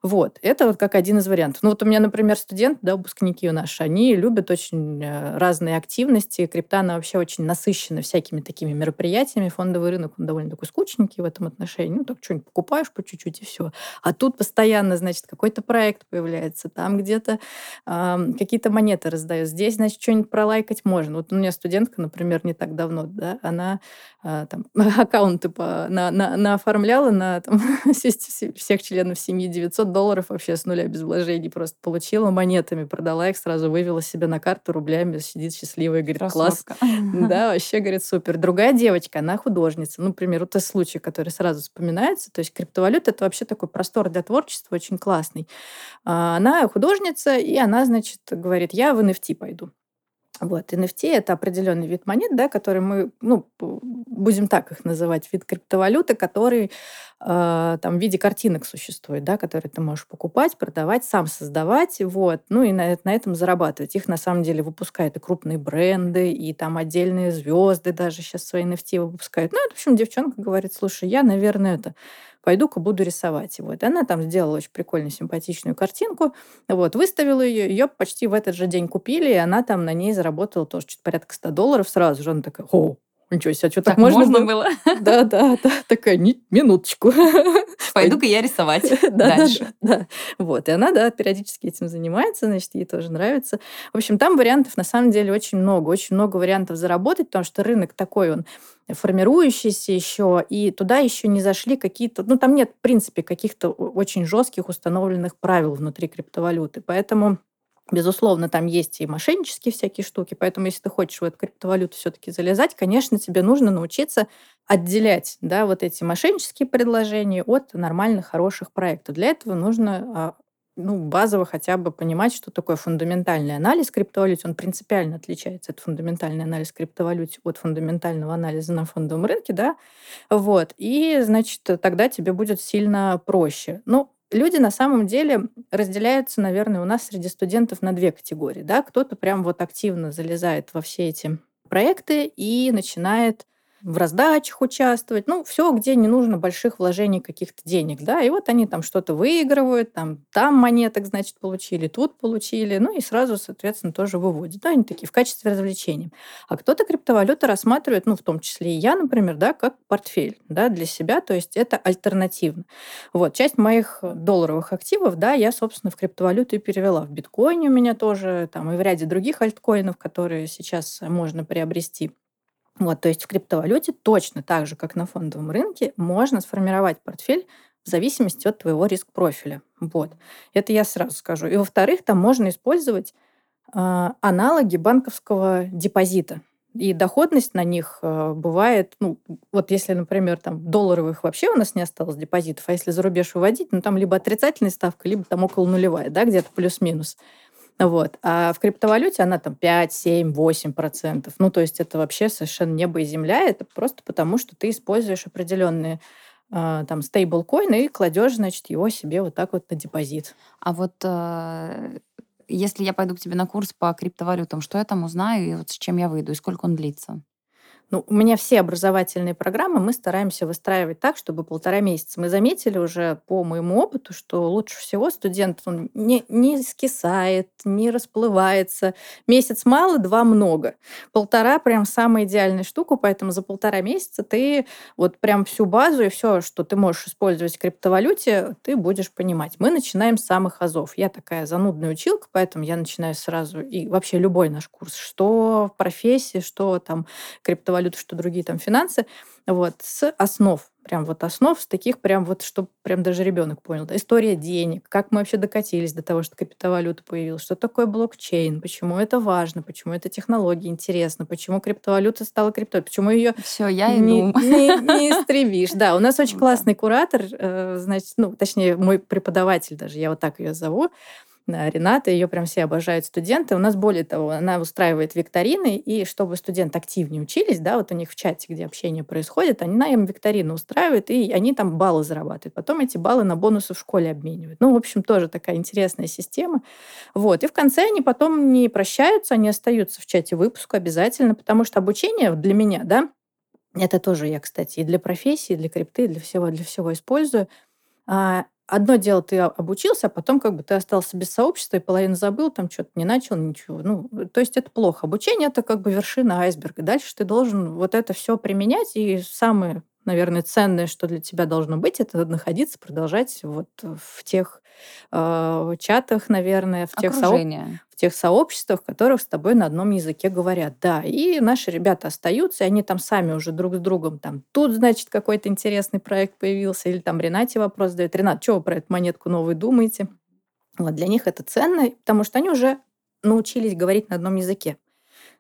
Вот. Это вот как один из вариантов. Ну вот у меня, например, студент, да, выпускники у наши, они любят очень э, разные активности. Крипта, она вообще очень насыщена всякими такими мероприятиями. Фондовый рынок, он довольно такой скучненький в этом отношении. Ну, так что-нибудь покупаешь по чуть-чуть и все. А тут постоянно, значит, какой-то проект появляется, там где-то э, какие-то монеты раздают. Здесь, значит, что-нибудь пролайкать можно Вот у меня студентка, например, не так давно, да, она а, там [LAUGHS] аккаунты по, на, на, на оформляла на там, [LAUGHS] всех членов семьи 900 долларов вообще с нуля без вложений просто получила монетами, продала их, сразу вывела себе на карту рублями, сидит счастливая, говорит, Красотка. класс. Да, вообще, говорит, супер. Другая девочка, она художница. Ну, например, вот этот случай, который сразу вспоминается. То есть криптовалюта — это вообще такой простор для творчества очень классный. А, она художница, и она, значит, говорит, я в NFT пойду. Вот, NFT — это определенный вид монет, да, который мы, ну, будем так их называть, вид криптовалюты, который э, там в виде картинок существует, да, которые ты можешь покупать, продавать, сам создавать, вот, ну и на, на этом зарабатывать. Их на самом деле выпускают и крупные бренды, и там отдельные звезды даже сейчас свои NFT выпускают. Ну, в общем, девчонка говорит, слушай, я, наверное, это пойду-ка буду рисовать. Вот. Она там сделала очень прикольную, симпатичную картинку, вот, выставила ее, ее почти в этот же день купили, и она там на ней заработала тоже что-то порядка 100 долларов сразу же. Она такая, о, Ничего себе, а что так, так можно, можно было? [LAUGHS] Да, да, да, такая, минуточку. [LAUGHS] Пойду-ка я рисовать [LAUGHS] дальше. Да, да, вот, и она, да, периодически этим занимается, значит, ей тоже нравится. В общем, там вариантов на самом деле очень много, очень много вариантов заработать, потому что рынок такой, он формирующийся еще, и туда еще не зашли какие-то, ну, там нет, в принципе, каких-то очень жестких установленных правил внутри криптовалюты, поэтому Безусловно, там есть и мошеннические всякие штуки, поэтому если ты хочешь в эту криптовалюту все-таки залезать, конечно, тебе нужно научиться отделять да, вот эти мошеннические предложения от нормальных, хороших проектов. Для этого нужно а, ну, базово хотя бы понимать, что такое фундаментальный анализ криптовалют. Он принципиально отличается от фундаментальный анализ криптовалют от фундаментального анализа на фондовом рынке, да, вот, и, значит, тогда тебе будет сильно проще. Ну, Люди на самом деле разделяются, наверное, у нас среди студентов на две категории. Да? Кто-то прям вот активно залезает во все эти проекты и начинает в раздачах участвовать, ну, все, где не нужно больших вложений каких-то денег, да, и вот они там что-то выигрывают, там, там монеток, значит, получили, тут получили, ну, и сразу, соответственно, тоже выводят. Да, они такие в качестве развлечения. А кто-то криптовалюты рассматривает, ну, в том числе и я, например, да, как портфель, да, для себя, то есть это альтернативно. Вот, часть моих долларовых активов, да, я, собственно, в криптовалюту и перевела. В биткоине у меня тоже, там, и в ряде других альткоинов, которые сейчас можно приобрести. Вот, то есть в криптовалюте точно так же, как на фондовом рынке, можно сформировать портфель в зависимости от твоего риск-профиля. Вот. Это я сразу скажу. И во-вторых, там можно использовать э, аналоги банковского депозита. И доходность на них э, бывает, ну, вот если, например, там долларовых вообще у нас не осталось депозитов, а если за рубеж выводить, ну, там либо отрицательная ставка, либо там около нулевая, да, где-то плюс-минус. Вот. А в криптовалюте она там 5, 7, 8 процентов. Ну, то есть это вообще совершенно небо и земля. Это просто потому, что ты используешь определенные э, там стейблкоин и кладешь, значит, его себе вот так вот на депозит. А вот э, если я пойду к тебе на курс по криптовалютам, что я там узнаю и вот с чем я выйду, и сколько он длится? Ну, у меня все образовательные программы мы стараемся выстраивать так, чтобы полтора месяца. Мы заметили уже по моему опыту, что лучше всего студент он не, не скисает, не расплывается. Месяц мало, два много. Полтора прям самая идеальная штука, поэтому за полтора месяца ты вот прям всю базу и все, что ты можешь использовать в криптовалюте, ты будешь понимать. Мы начинаем с самых азов. Я такая занудная училка, поэтому я начинаю сразу, и вообще любой наш курс, что в профессии, что там криптовалюта, валюты, что другие там финансы, вот, с основ, прям вот основ, с таких прям вот, чтобы прям даже ребенок понял. Да, история денег, как мы вообще докатились до того, что криптовалюта появилась, что такое блокчейн, почему это важно, почему эта технология интересна, почему криптовалюта стала криптой, почему ее Все, я не, не, не истребишь. Да, у нас [LAUGHS] очень классный куратор, э, значит, ну, точнее, мой преподаватель даже, я вот так ее зову, Рената, ее прям все обожают студенты. У нас, более того, она устраивает викторины, и чтобы студенты активнее учились, да, вот у них в чате, где общение происходит, они на им викторины устраивают, и они там баллы зарабатывают. Потом эти баллы на бонусы в школе обменивают. Ну, в общем, тоже такая интересная система. Вот. И в конце они потом не прощаются, они остаются в чате выпуска обязательно, потому что обучение для меня, да, это тоже я, кстати, и для профессии, и для крипты, и для всего, для всего использую. Одно дело, ты обучился, а потом как бы ты остался без сообщества и половину забыл, там что-то не начал, ничего. Ну, то есть это плохо. Обучение — это как бы вершина айсберга. Дальше ты должен вот это все применять, и самые наверное, ценное, что для тебя должно быть, это находиться, продолжать вот в тех э, чатах, наверное, в тех, сооб... в тех сообществах, в которых с тобой на одном языке говорят. Да, и наши ребята остаются, и они там сами уже друг с другом там тут, значит, какой-то интересный проект появился, или там Ренате вопрос задает. Ренат, что вы про эту монетку новую думаете? Вот для них это ценно, потому что они уже научились говорить на одном языке.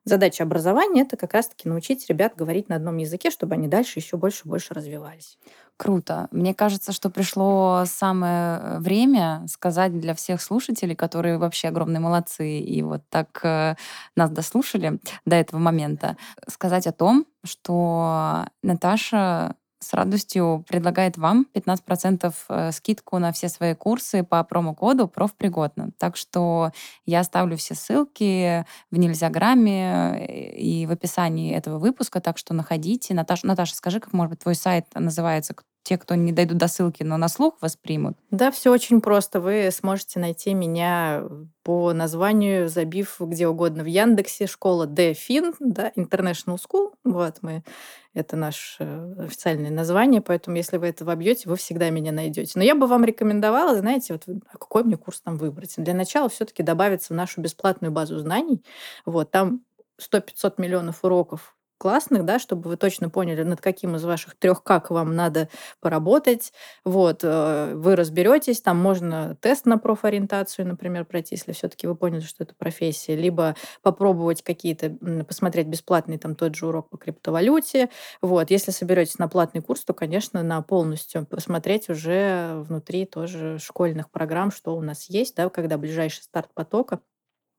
Задача образования – это как раз-таки научить ребят говорить на одном языке, чтобы они дальше еще больше и больше развивались. Круто. Мне кажется, что пришло самое э, время сказать для всех слушателей, которые вообще огромные молодцы и вот так э, нас дослушали до этого момента, сказать о том, что Наташа с радостью предлагает вам 15% э, скидку на все свои курсы по промокоду профпригодно. Так что я оставлю все ссылки в Нельзяграмме э, и в описании этого выпуска, так что находите. Наташа, Наташа, скажи, как, может быть, твой сайт называется, те, кто не дойдут до ссылки, но на слух воспримут? Да, все очень просто. Вы сможете найти меня по названию, забив где угодно в Яндексе, школа DFIN, да, International School. Вот мы, это наше э, официальное название, поэтому если вы это вобьете, вы всегда меня найдете. Но я бы вам рекомендовала, знаете, вот а какой мне курс там выбрать? Для начала все-таки добавиться в нашу бесплатную базу знаний. Вот, там 100-500 миллионов уроков классных, да, чтобы вы точно поняли, над каким из ваших трех как вам надо поработать. Вот, э, вы разберетесь, там можно тест на профориентацию, например, пройти, если все-таки вы поняли, что это профессия, либо попробовать какие-то, посмотреть бесплатный там тот же урок по криптовалюте. Вот, если соберетесь на платный курс, то, конечно, на полностью посмотреть уже внутри тоже школьных программ, что у нас есть, да, когда ближайший старт потока.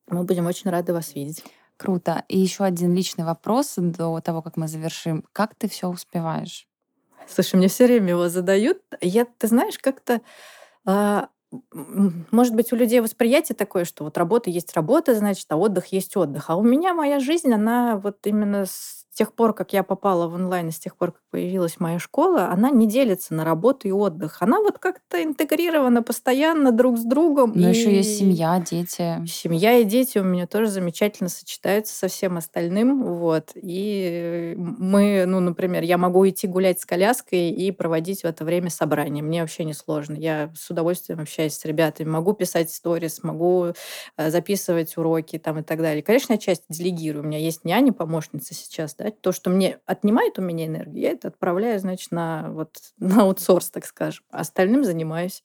Мы будем очень рады вас видеть. Круто. И еще один личный вопрос до того, как мы завершим. Как ты все успеваешь? Слушай, мне все время его задают. Я, ты знаешь, как-то а, может быть, у людей восприятие такое, что вот работа есть работа, значит, а отдых есть отдых. А у меня моя жизнь, она вот именно с тех пор, как я попала в онлайн, и с тех пор, как появилась моя школа, она не делится на работу и отдых. Она вот как-то интегрирована постоянно друг с другом. Но и... еще есть семья, дети. Семья и дети у меня тоже замечательно сочетаются со всем остальным. Вот. И мы, ну, например, я могу идти гулять с коляской и проводить в это время собрание. Мне вообще не сложно. Я с удовольствием общаюсь с ребятами. Могу писать сторис, могу э, записывать уроки там и так далее. Конечно, я часть делегирую. У меня есть няня, помощница сейчас, да, то, что мне отнимает у меня энергию, я это отправляю, значит, на, вот, [LAUGHS] на аутсорс, так скажем. Остальным занимаюсь.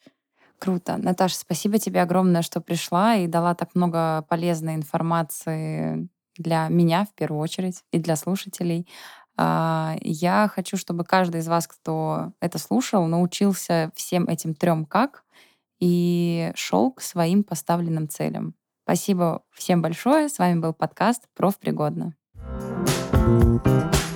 Круто. Наташа, спасибо тебе огромное, что пришла и дала так много полезной информации для меня в первую очередь и для слушателей. А, я хочу, чтобы каждый из вас, кто это слушал, научился всем этим трем как и шел к своим поставленным целям. Спасибо всем большое. С вами был подкаст «Профпригодно». Thank you.